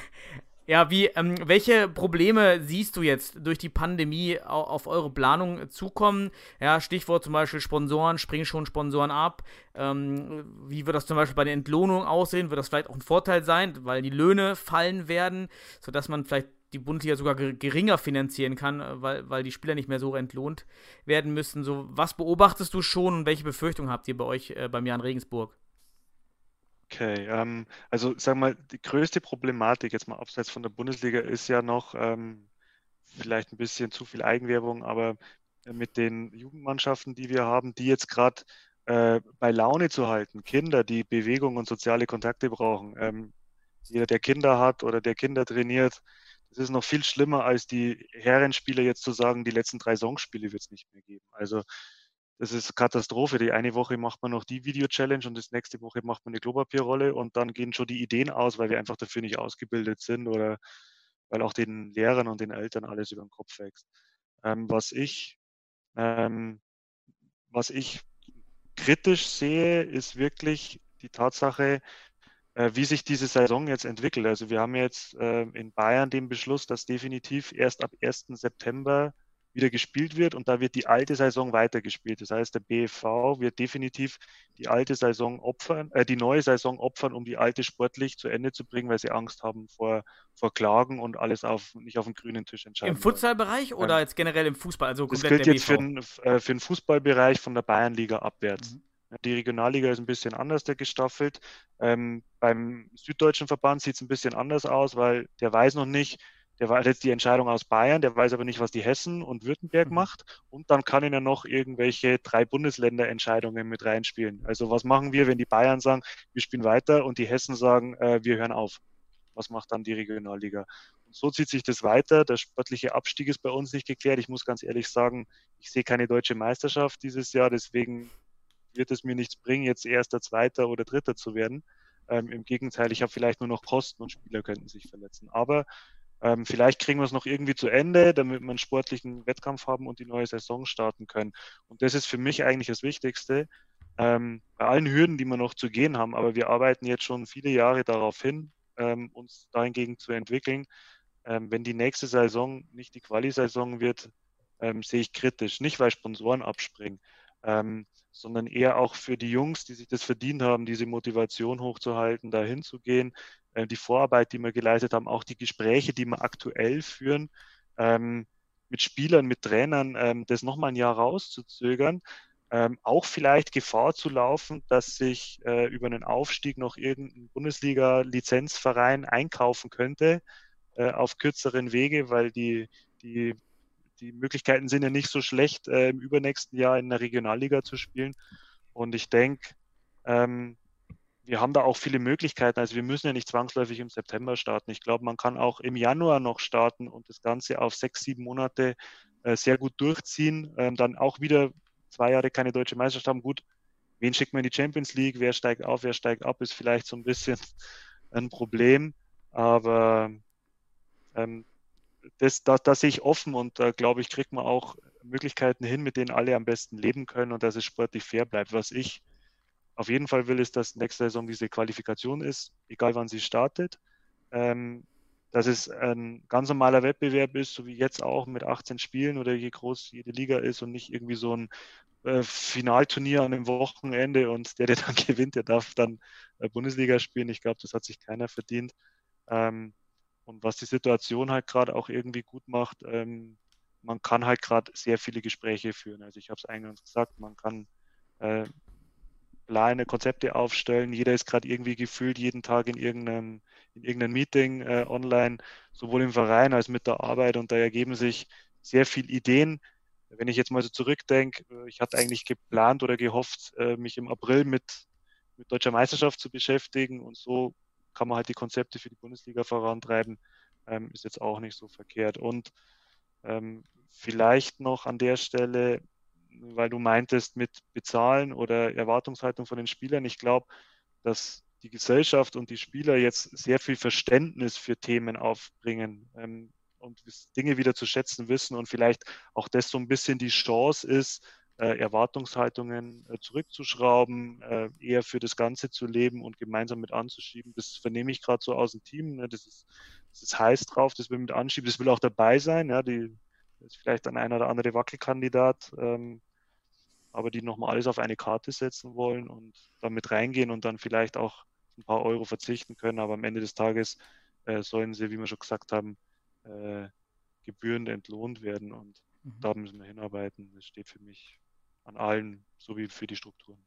ja, wie, ähm, welche Probleme siehst du jetzt durch die Pandemie auf, auf eure Planung zukommen? Ja, Stichwort zum Beispiel Sponsoren, springen schon Sponsoren ab. Ähm, wie wird das zum Beispiel bei der Entlohnung aussehen? Wird das vielleicht auch ein Vorteil sein, weil die Löhne fallen werden, sodass man vielleicht die Bundesliga sogar geringer finanzieren kann, äh, weil, weil die Spieler nicht mehr so entlohnt werden müssen. So, was beobachtest du schon und welche Befürchtungen habt ihr bei euch äh, beim Jan Regensburg? Okay, ähm, also sagen wir mal, die größte Problematik jetzt mal abseits von der Bundesliga ist ja noch ähm, vielleicht ein bisschen zu viel Eigenwerbung, aber mit den Jugendmannschaften, die wir haben, die jetzt gerade äh, bei Laune zu halten, Kinder, die Bewegung und soziale Kontakte brauchen. Ähm, jeder, der Kinder hat oder der Kinder trainiert, es ist noch viel schlimmer, als die Herrenspiele jetzt zu sagen, die letzten drei Songspiele wird es nicht mehr geben. Also das ist Katastrophe. Die eine Woche macht man noch die Video-Challenge und das nächste Woche macht man eine Klopapierrolle und dann gehen schon die Ideen aus, weil wir einfach dafür nicht ausgebildet sind oder weil auch den Lehrern und den Eltern alles über den Kopf wächst. Ähm, was ich, ähm, was ich kritisch sehe, ist wirklich die Tatsache, wie sich diese Saison jetzt entwickelt. Also wir haben jetzt äh, in Bayern den Beschluss, dass definitiv erst ab 1. September wieder gespielt wird und da wird die alte Saison weitergespielt. Das heißt, der BFV wird definitiv die alte Saison opfern, äh, die neue Saison opfern, um die alte sportlich zu Ende zu bringen, weil sie Angst haben vor, vor Klagen und alles auf, nicht auf dem grünen Tisch entscheiden. Im Futsalbereich oder ähm, jetzt generell im Fußball? Also das gilt jetzt für den, äh, für den Fußballbereich von der Bayernliga abwärts. Mhm. Die Regionalliga ist ein bisschen anders gestaffelt. Ähm, beim Süddeutschen Verband sieht es ein bisschen anders aus, weil der weiß noch nicht, der weiß jetzt die Entscheidung aus Bayern, der weiß aber nicht, was die Hessen und Württemberg mhm. macht. Und dann kann ihn ja noch irgendwelche drei Bundesländerentscheidungen mit reinspielen. Also was machen wir, wenn die Bayern sagen, wir spielen weiter und die Hessen sagen, äh, wir hören auf? Was macht dann die Regionalliga? Und so zieht sich das weiter. Der sportliche Abstieg ist bei uns nicht geklärt. Ich muss ganz ehrlich sagen, ich sehe keine deutsche Meisterschaft dieses Jahr. Deswegen wird es mir nichts bringen, jetzt erster, zweiter oder dritter zu werden. Ähm, Im Gegenteil, ich habe vielleicht nur noch Kosten und Spieler könnten sich verletzen. Aber ähm, vielleicht kriegen wir es noch irgendwie zu Ende, damit wir einen sportlichen Wettkampf haben und die neue Saison starten können. Und das ist für mich eigentlich das Wichtigste. Ähm, bei allen Hürden, die wir noch zu gehen haben, aber wir arbeiten jetzt schon viele Jahre darauf hin, ähm, uns dahingegen zu entwickeln. Ähm, wenn die nächste Saison nicht die Quali-Saison wird, ähm, sehe ich kritisch. Nicht, weil Sponsoren abspringen, ähm, sondern eher auch für die Jungs, die sich das verdient haben, diese Motivation hochzuhalten, da hinzugehen, äh, die Vorarbeit, die wir geleistet haben, auch die Gespräche, die wir aktuell führen, ähm, mit Spielern, mit Trainern, ähm, das nochmal ein Jahr rauszuzögern, ähm, auch vielleicht Gefahr zu laufen, dass sich äh, über einen Aufstieg noch irgendein Bundesliga-Lizenzverein einkaufen könnte äh, auf kürzeren Wege, weil die, die die Möglichkeiten sind ja nicht so schlecht, äh, im übernächsten Jahr in der Regionalliga zu spielen. Und ich denke, ähm, wir haben da auch viele Möglichkeiten. Also wir müssen ja nicht zwangsläufig im September starten. Ich glaube, man kann auch im Januar noch starten und das Ganze auf sechs, sieben Monate äh, sehr gut durchziehen. Ähm, dann auch wieder zwei Jahre keine deutsche Meisterschaft haben. Gut, wen schickt man in die Champions League? Wer steigt auf, wer steigt ab, ist vielleicht so ein bisschen ein Problem. Aber ähm, das, da, da sehe ich offen und da glaube ich, kriegt man auch Möglichkeiten hin, mit denen alle am besten leben können und dass es sportlich fair bleibt. Was ich auf jeden Fall will, ist, dass nächste Saison diese Qualifikation ist, egal wann sie startet. Ähm, dass es ein ganz normaler Wettbewerb ist, so wie jetzt auch mit 18 Spielen oder je groß jede Liga ist und nicht irgendwie so ein äh, Finalturnier an einem Wochenende und der, der dann gewinnt, der darf dann äh, Bundesliga spielen. Ich glaube, das hat sich keiner verdient. Ähm, und was die Situation halt gerade auch irgendwie gut macht, ähm, man kann halt gerade sehr viele Gespräche führen. Also ich habe es eingangs gesagt, man kann äh, Pläne, Konzepte aufstellen. Jeder ist gerade irgendwie gefühlt jeden Tag in irgendeinem, in irgendeinem Meeting äh, online, sowohl im Verein als mit der Arbeit. Und da ergeben sich sehr viele Ideen. Wenn ich jetzt mal so zurückdenke, äh, ich hatte eigentlich geplant oder gehofft, äh, mich im April mit, mit deutscher Meisterschaft zu beschäftigen. Und so kann man halt die Konzepte für die Bundesliga vorantreiben. Ähm, ist jetzt auch nicht so verkehrt. Und ähm, vielleicht noch an der Stelle, weil du meintest mit Bezahlen oder Erwartungshaltung von den Spielern. Ich glaube, dass die Gesellschaft und die Spieler jetzt sehr viel Verständnis für Themen aufbringen ähm, und Dinge wieder zu schätzen wissen und vielleicht auch das so ein bisschen die Chance ist, Erwartungshaltungen äh, zurückzuschrauben, äh, eher für das Ganze zu leben und gemeinsam mit anzuschieben. Das vernehme ich gerade so aus dem Team. Ne? Das, ist, das ist heiß drauf, das will mit anschieben, das will auch dabei sein. Ja? Die, ist vielleicht ein einer oder andere Wackelkandidat, ähm, aber die nochmal alles auf eine Karte setzen wollen und damit reingehen und dann vielleicht auch ein paar Euro verzichten können. Aber am Ende des Tages äh, sollen sie, wie wir schon gesagt haben, äh, gebührend entlohnt werden und mhm. da müssen wir hinarbeiten. Das steht für mich an allen sowie für die Strukturen.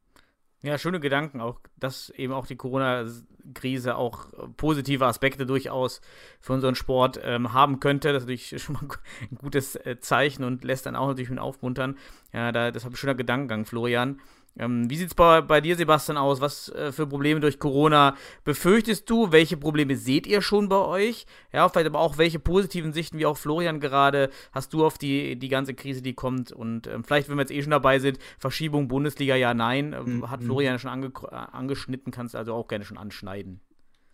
Ja, schöne Gedanken auch, dass eben auch die Corona-Krise auch positive Aspekte durchaus für unseren Sport ähm, haben könnte. Das ist natürlich schon mal ein gutes äh, Zeichen und lässt dann auch natürlich mit aufmuntern. Ja, da, das habe ich schöner Gedankengang, Florian. Ähm, wie sieht es bei, bei, dir, Sebastian, aus? Was äh, für Probleme durch Corona befürchtest du? Welche Probleme seht ihr schon bei euch? Ja, vielleicht aber auch welche positiven Sichten, wie auch Florian gerade, hast du auf die, die ganze Krise, die kommt? Und ähm, vielleicht, wenn wir jetzt eh schon dabei sind, Verschiebung Bundesliga, ja, nein. Ähm, mhm. Hat Florian schon ange äh, angeschnitten, kannst also auch gerne schon anschneiden.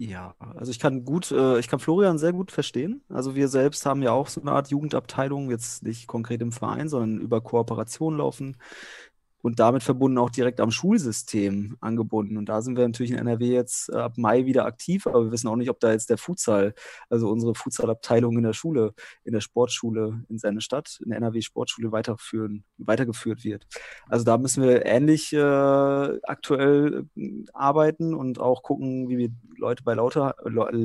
Ja, also ich kann gut, äh, ich kann Florian sehr gut verstehen. Also wir selbst haben ja auch so eine Art Jugendabteilung, jetzt nicht konkret im Verein, sondern über Kooperation laufen und damit verbunden auch direkt am Schulsystem angebunden. Und da sind wir natürlich in NRW jetzt äh, ab Mai wieder aktiv, aber wir wissen auch nicht, ob da jetzt der Futsal, also unsere Futsalabteilung in der Schule, in der Sportschule in seiner Stadt, in der NRW Sportschule weiterführen, weitergeführt wird. Also da müssen wir ähnlich äh, aktuell äh, arbeiten und auch gucken, wie wir Leute bei, lauter,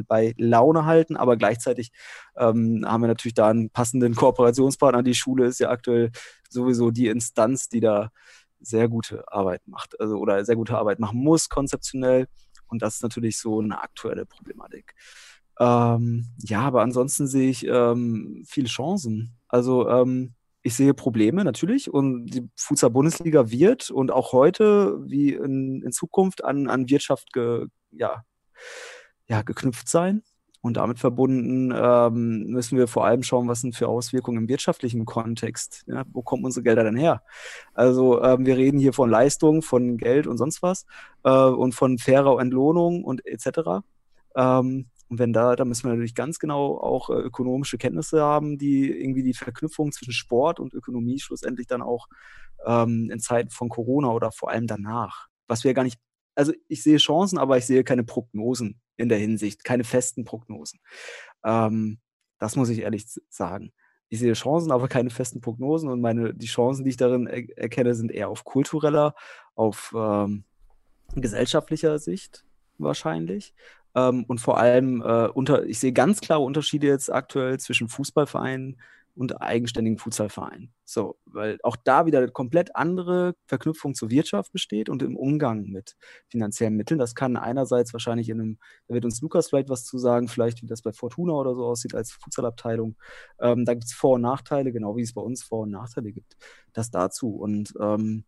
bei Laune halten, aber gleichzeitig ähm, haben wir natürlich da einen passenden Kooperationspartner. Die Schule ist ja aktuell sowieso die Instanz, die da sehr gute Arbeit macht, also oder sehr gute Arbeit machen muss, konzeptionell. Und das ist natürlich so eine aktuelle Problematik. Ähm, ja, aber ansonsten sehe ich ähm, viele Chancen. Also ähm, ich sehe Probleme natürlich und die Futsal-Bundesliga wird und auch heute wie in, in Zukunft an, an Wirtschaft ge, ja, ja, geknüpft sein. Und damit verbunden ähm, müssen wir vor allem schauen, was sind für Auswirkungen im wirtschaftlichen Kontext. Ja, wo kommen unsere Gelder denn her? Also ähm, wir reden hier von Leistung, von Geld und sonst was äh, und von fairer Entlohnung und etc. Ähm, und wenn da, da müssen wir natürlich ganz genau auch äh, ökonomische Kenntnisse haben, die irgendwie die Verknüpfung zwischen Sport und Ökonomie schlussendlich dann auch ähm, in Zeiten von Corona oder vor allem danach, was wir gar nicht also ich sehe Chancen, aber ich sehe keine Prognosen in der Hinsicht, keine festen Prognosen. Ähm, das muss ich ehrlich sagen. Ich sehe Chancen, aber keine festen Prognosen und meine, die Chancen, die ich darin er erkenne, sind eher auf kultureller, auf ähm, gesellschaftlicher Sicht wahrscheinlich. Ähm, und vor allem äh, unter, ich sehe ganz klare Unterschiede jetzt aktuell zwischen Fußballvereinen, und eigenständigen Futsalverein. So, weil auch da wieder eine komplett andere Verknüpfung zur Wirtschaft besteht und im Umgang mit finanziellen Mitteln. Das kann einerseits wahrscheinlich in einem, da wird uns Lukas vielleicht was zu sagen, vielleicht wie das bei Fortuna oder so aussieht als Futsalabteilung. Ähm, da gibt es Vor- und Nachteile, genau wie es bei uns Vor- und Nachteile gibt. Das dazu. Und ähm,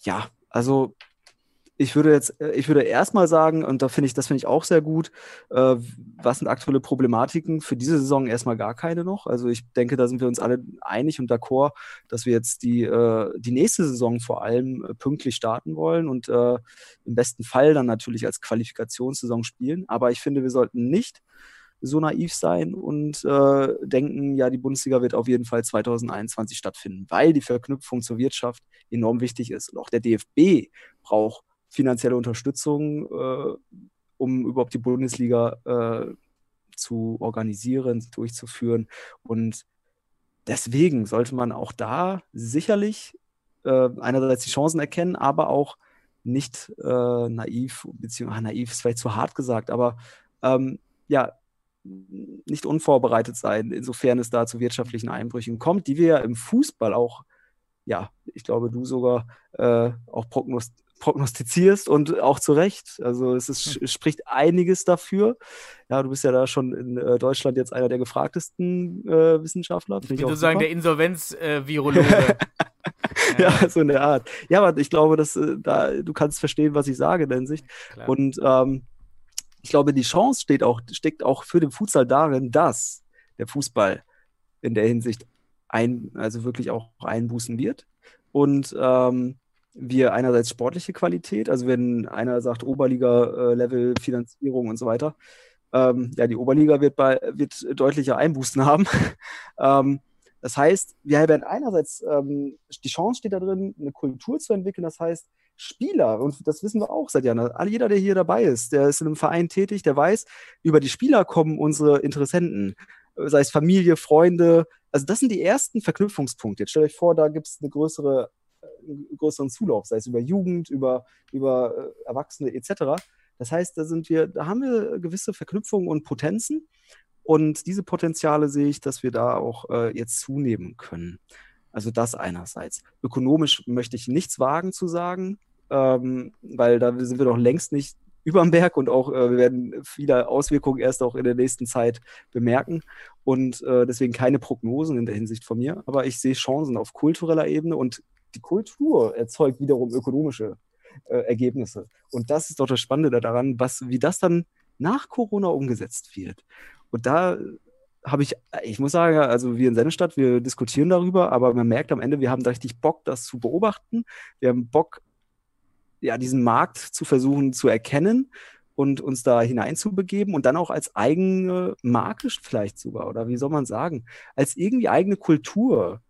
ja, also ich würde jetzt, äh, ich würde erstmal sagen, und da finde ich, das finde ich auch sehr gut, äh, was sind aktuelle Problematiken? Für diese Saison erstmal gar keine noch. Also ich denke, da sind wir uns alle einig und d'accord, dass wir jetzt die, äh, die nächste Saison vor allem äh, pünktlich starten wollen und äh, im besten Fall dann natürlich als Qualifikationssaison spielen. Aber ich finde, wir sollten nicht so naiv sein und äh, denken, ja, die Bundesliga wird auf jeden Fall 2021 stattfinden, weil die Verknüpfung zur Wirtschaft enorm wichtig ist. Und auch der DFB braucht finanzielle Unterstützung, äh, um überhaupt die Bundesliga äh, zu organisieren, durchzuführen. Und deswegen sollte man auch da sicherlich äh, einerseits die Chancen erkennen, aber auch nicht äh, naiv, beziehungsweise naiv ist vielleicht zu hart gesagt, aber ähm, ja, nicht unvorbereitet sein, insofern es da zu wirtschaftlichen Einbrüchen kommt, die wir ja im Fußball auch, ja, ich glaube, du sogar äh, auch prognost prognostizierst und auch zu Recht. Also es ist, es spricht einiges dafür. Ja, du bist ja da schon in äh, Deutschland jetzt einer der gefragtesten äh, Wissenschaftler. Ich bin sozusagen der Insolvenz-Virologe. ja, so eine Art. Ja, aber ich glaube, dass äh, da du kannst verstehen, was ich sage in der Hinsicht. Klar. Und ähm, ich glaube, die Chance steht auch, steckt auch für den Futsal darin, dass der Fußball in der Hinsicht ein, also wirklich auch einbußen wird. Und ähm, wir einerseits sportliche Qualität, also wenn einer sagt Oberliga-Level, Finanzierung und so weiter, ähm, ja, die Oberliga wird, bei, wird deutliche Einbußen haben. ähm, das heißt, wir werden einerseits, ähm, die Chance steht da drin, eine Kultur zu entwickeln, das heißt, Spieler, und das wissen wir auch seit Jahren, jeder, der hier dabei ist, der ist in einem Verein tätig, der weiß, über die Spieler kommen unsere Interessenten, äh, sei es Familie, Freunde, also das sind die ersten Verknüpfungspunkte. Jetzt stellt euch vor, da gibt es eine größere, äh, größeren Zulauf, sei es über Jugend, über, über äh, Erwachsene etc. Das heißt, da sind wir, da haben wir gewisse Verknüpfungen und Potenzen. Und diese Potenziale sehe ich, dass wir da auch äh, jetzt zunehmen können. Also das einerseits. Ökonomisch möchte ich nichts wagen zu sagen, ähm, weil da sind wir doch längst nicht überm Berg und auch äh, wir werden viele Auswirkungen erst auch in der nächsten Zeit bemerken. Und äh, deswegen keine Prognosen in der Hinsicht von mir. Aber ich sehe Chancen auf kultureller Ebene und die Kultur erzeugt wiederum ökonomische äh, Ergebnisse. Und das ist doch das Spannende daran, was, wie das dann nach Corona umgesetzt wird. Und da habe ich, ich muss sagen, also wir in Sennestadt, wir diskutieren darüber, aber man merkt am Ende, wir haben da richtig Bock, das zu beobachten. Wir haben Bock, ja, diesen Markt zu versuchen zu erkennen und uns da hineinzubegeben und dann auch als eigene Marke vielleicht sogar, oder wie soll man sagen, als irgendwie eigene Kultur,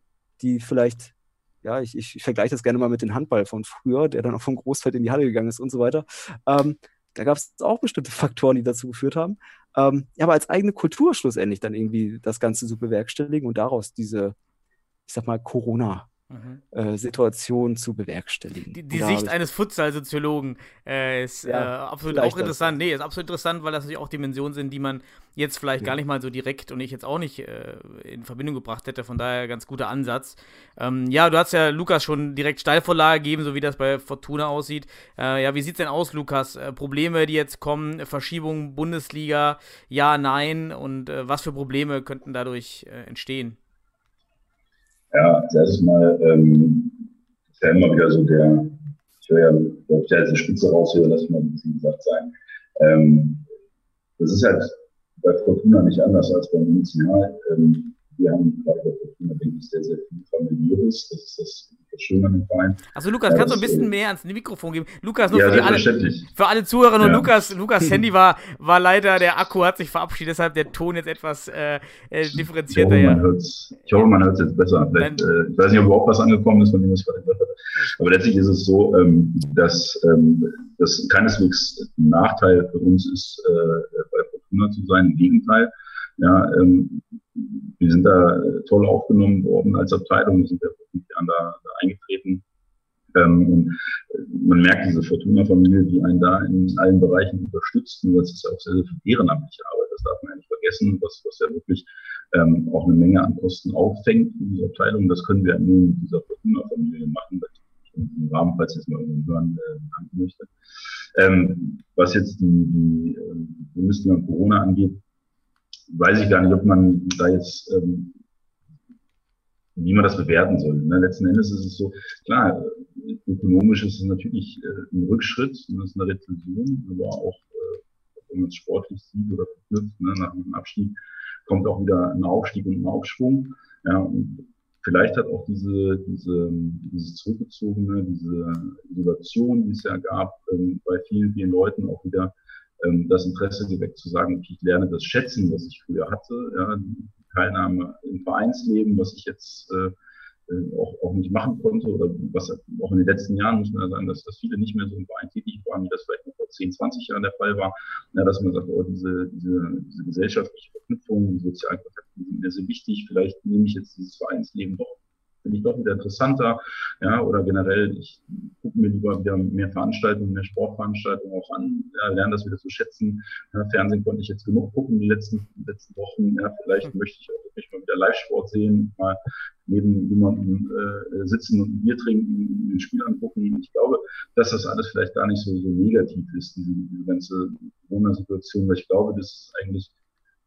die vielleicht, ja, ich, ich vergleiche das gerne mal mit dem Handball von früher, der dann auch vom Großfeld in die Halle gegangen ist und so weiter. Ähm, da gab es auch bestimmte Faktoren, die dazu geführt haben. Ähm, ja, aber als eigene Kultur schlussendlich dann irgendwie das Ganze zu bewerkstelligen und daraus diese, ich sag mal, Corona-Situation Mhm. zu bewerkstelligen. Die, die Sicht eines Futsal-Soziologen äh, ist Ja, äh, absolut auch das. interessant. Nee, ist absolut interessant, weil das natürlich auch Dimensionen sind, die man jetzt vielleicht Ja. gar nicht mal so direkt und ich jetzt auch nicht äh, in Verbindung gebracht hätte. Von daher ganz guter Ansatz. Ähm, ja, du hast ja Lukas schon direkt Steilvorlage gegeben, so wie das bei Fortuna aussieht. Äh, ja, wie sieht's denn aus, Lukas? Äh, Probleme, die jetzt kommen, Verschiebung Bundesliga, ja, nein und äh, was für Probleme könnten dadurch äh, entstehen? Ja, als erstes Mal ähm, ist ja immer wieder so der, ich höre ja, wenn ich da jetzt eine Spitze raushöre, lass mal ein bisschen gesagt sein. Ähm, das ist halt bei Fortuna nicht anders als beim Initial. Ähm, wir haben gerade Fortuna, denke ich, sehr, sehr viel familiäres. Das ist das, das Schöne an dem Verein. Also Lukas, Ja, kannst du ein bisschen äh, mehr ans Mikrofon geben? Lukas, nur Ja, für, alle, für alle Zuhörer, nur Ja. Lukas, Lukas Handy war, war leider, der Akku hat sich verabschiedet, deshalb der Ton jetzt etwas äh, äh, Ich differenzierter. hoffe, Ja. ich hoffe, man hört es jetzt besser. Vielleicht, äh, ich weiß nicht, ob überhaupt was angekommen ist, von dem was ich gerade gehört habe. Aber letztlich ist es so, ähm, dass ähm, das keineswegs ein Nachteil für uns ist, äh, bei Fortuna zu sein. Im Gegenteil. Ja, ähm, wir sind da toll aufgenommen worden als Abteilung, wir sind vor fünf Jahren da, da eingetreten. Ähm, und äh, man merkt diese Fortuna-Familie, die einen da in allen Bereichen unterstützt. Und das ist ja auch sehr, sehr viel ehrenamtliche Arbeit. Das darf man ja nicht vergessen, was, was ja wirklich ähm, auch eine Menge an Kosten auffängt in dieser Abteilung. Das können wir nur mit dieser Fortuna-Familie machen, das ich im Rahmen, falls jetzt mal irgendwann hören äh, möchte. Ähm, was jetzt die, die ähm, Bundesliga und Corona angeht, weiß ich gar nicht, ob man da jetzt, ähm, wie man das bewerten soll. Ne? Letzten Endes ist es so, klar, ökonomisch ist es natürlich äh, ein Rückschritt, und das ist eine Rezession, aber auch, äh, wenn man es sportlich sieht oder verknüpft, ne, nach dem Abstieg kommt auch wieder ein Aufstieg und ein Aufschwung. Ja, und vielleicht hat auch diese, diese, dieses zurückgezogene, diese Isolation, die es ja gab, ähm, bei vielen, vielen Leuten auch wieder ähm, das Interesse geweckt zu sagen, okay, ich lerne das schätzen, was ich früher hatte, ja, Teilnahme im Vereinsleben, was ich jetzt äh, äh, auch, auch nicht machen konnte oder was auch in den letzten Jahren muss man sagen, dass, dass viele nicht mehr so im Verein tätig waren, wie das vielleicht noch vor 10, 20 Jahren der Fall war, ja, dass man sagt, oh, diese, diese, diese gesellschaftliche Verknüpfung, die sozialen Kontakte die sind mir sehr wichtig, vielleicht nehme ich jetzt dieses Vereinsleben doch finde ich doch wieder interessanter. Ja, oder generell, ich gucke mir lieber wieder mehr Veranstaltungen, mehr Sportveranstaltungen auch an, ja, lerne das wieder zu schätzen. Ja, Fernsehen konnte ich jetzt genug gucken die letzten, letzten Wochen. Ja, vielleicht möchte ich auch wirklich mal wieder Live-Sport sehen, mal neben jemandem äh, sitzen und ein Bier trinken, ein Spiel angucken. Ich glaube, dass das alles vielleicht gar nicht so, so negativ ist, diese, diese ganze Corona-Situation, weil ich glaube, das ist eigentlich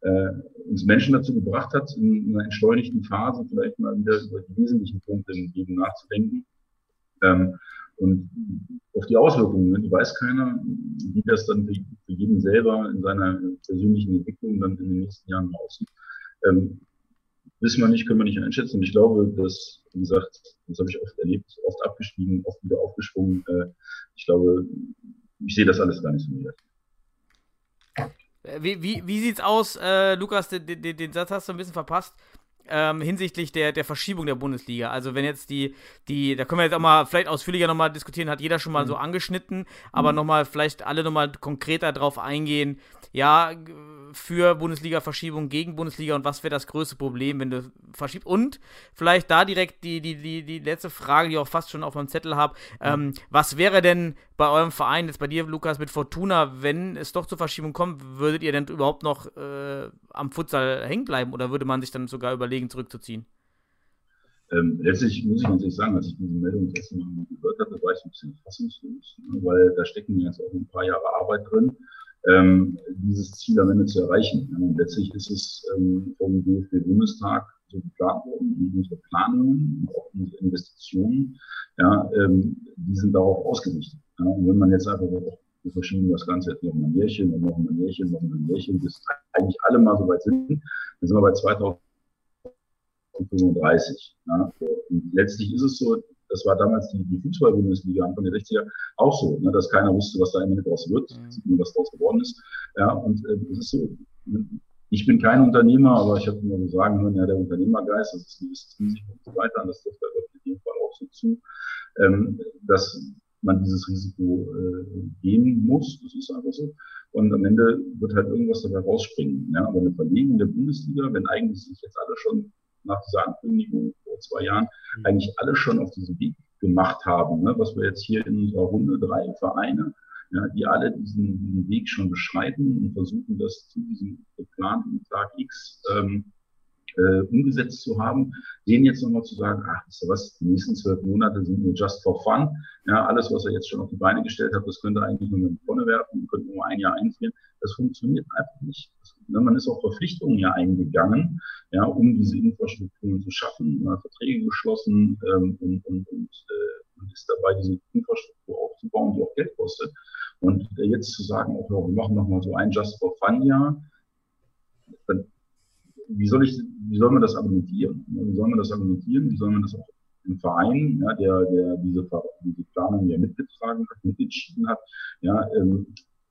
äh, uns Menschen dazu gebracht hat, in einer entschleunigten Phase vielleicht mal wieder über die wesentlichen Punkte im Leben nachzudenken. Ähm, und auf die Auswirkungen, die weiß keiner, wie das dann für, für jeden selber in seiner persönlichen Entwicklung dann in den nächsten Jahren aussieht. Ähm, wissen wir nicht, können wir nicht einschätzen. Und ich glaube, dass, wie gesagt, das habe ich oft erlebt, oft abgestiegen, oft wieder aufgeschwungen. Äh, ich glaube, ich sehe das alles gar nicht so negativ. Wie, wie, wie sieht's aus, äh, Lukas, den, den, den Satz hast du ein bisschen verpasst. Ähm, hinsichtlich der, der Verschiebung der Bundesliga. Also wenn jetzt die, die, da können wir jetzt auch mal vielleicht ausführlicher nochmal diskutieren, hat jeder schon mal mhm. so angeschnitten, aber mhm. nochmal vielleicht alle nochmal konkreter drauf eingehen, ja, für Bundesliga-Verschiebung, gegen Bundesliga und was wäre das größte Problem, wenn du verschiebst? Und vielleicht da direkt die, die, die, die letzte Frage, die ich auch fast schon auf meinem Zettel habe. Ähm, was wäre denn bei eurem Verein, jetzt bei dir, Lukas, mit Fortuna, wenn es doch zur Verschiebung kommt, würdet ihr denn überhaupt noch äh, am Futsal hängen bleiben oder würde man sich dann sogar überlegen, zurückzuziehen? Ähm, letztlich muss ich ganz ehrlich sagen, als ich diese Meldung das erste Mal gehört hatte, war ich ein bisschen fassungslos, ne, weil da stecken jetzt auch ein paar Jahre Arbeit drin ähm, dieses Ziel am Ende zu erreichen. Und letztlich ist es ähm, vom DFB-Bundestag so geplant worden, und unsere Planungen auch unsere Investitionen, ja, ähm, die sind darauf ausgerichtet. Ja. Und wenn man jetzt einfach so, wir verschieben das Ganze jetzt noch mal ein Jährchen und noch ein Jährchen, noch ein Jährchen, bis eigentlich alle mal so weit sind, dann sind wir bei 2035. Ja. Und letztlich ist es so, das war damals die, die Fußball-Bundesliga Anfang der 60er auch so, ne, dass keiner wusste, was da im Ende draus wird, mhm. was daraus geworden ist. Ja, und äh, es ist so, ich bin kein Unternehmer, aber ich habe immer so sagen hören, ja, der Unternehmergeist, das ist ein gewisses Risiko und so weiter, und das trifft da in dem Fall auch so zu, ähm, dass man dieses Risiko äh, gehen muss, das ist einfach so. Und am Ende wird halt irgendwas dabei rausspringen. Ja, aber eine Verlegung der Bundesliga, wenn eigentlich sich jetzt alle schon nach dieser Ankündigung vor zwei Jahren mhm. eigentlich alle schon auf diesem Weg gemacht haben. Ne? Was wir jetzt hier in unserer Runde drei Vereine, ja, die alle diesen, diesen Weg schon beschreiten und versuchen, das zu diesem geplanten Tag X ähm, äh, umgesetzt zu haben, denen jetzt nochmal zu sagen, ach, wisst ihr was, die nächsten zwölf Monate sind nur just for fun. Ja, alles, was er jetzt schon auf die Beine gestellt hat, das könnte eigentlich nur in die Tonne werfen, könnte nur ein Jahr einfrieren. Das funktioniert einfach nicht. Das, ne, man ist auch Verpflichtungen ja eingegangen, ja, um diese Infrastrukturen zu schaffen, hat Verträge geschlossen ähm, und, und, und, äh, ist dabei, diese Infrastruktur aufzubauen, die auch Geld kostet. Und äh, jetzt zu sagen, auch, wir machen nochmal so ein Just for Fun Jahr, dann wie soll ich, wie soll man das argumentieren? Wie soll man das argumentieren? Wie soll man das auch im Verein, ja, der, der diese, diese Planung ja mitgetragen hat, mitentschieden hat, ja, ähm,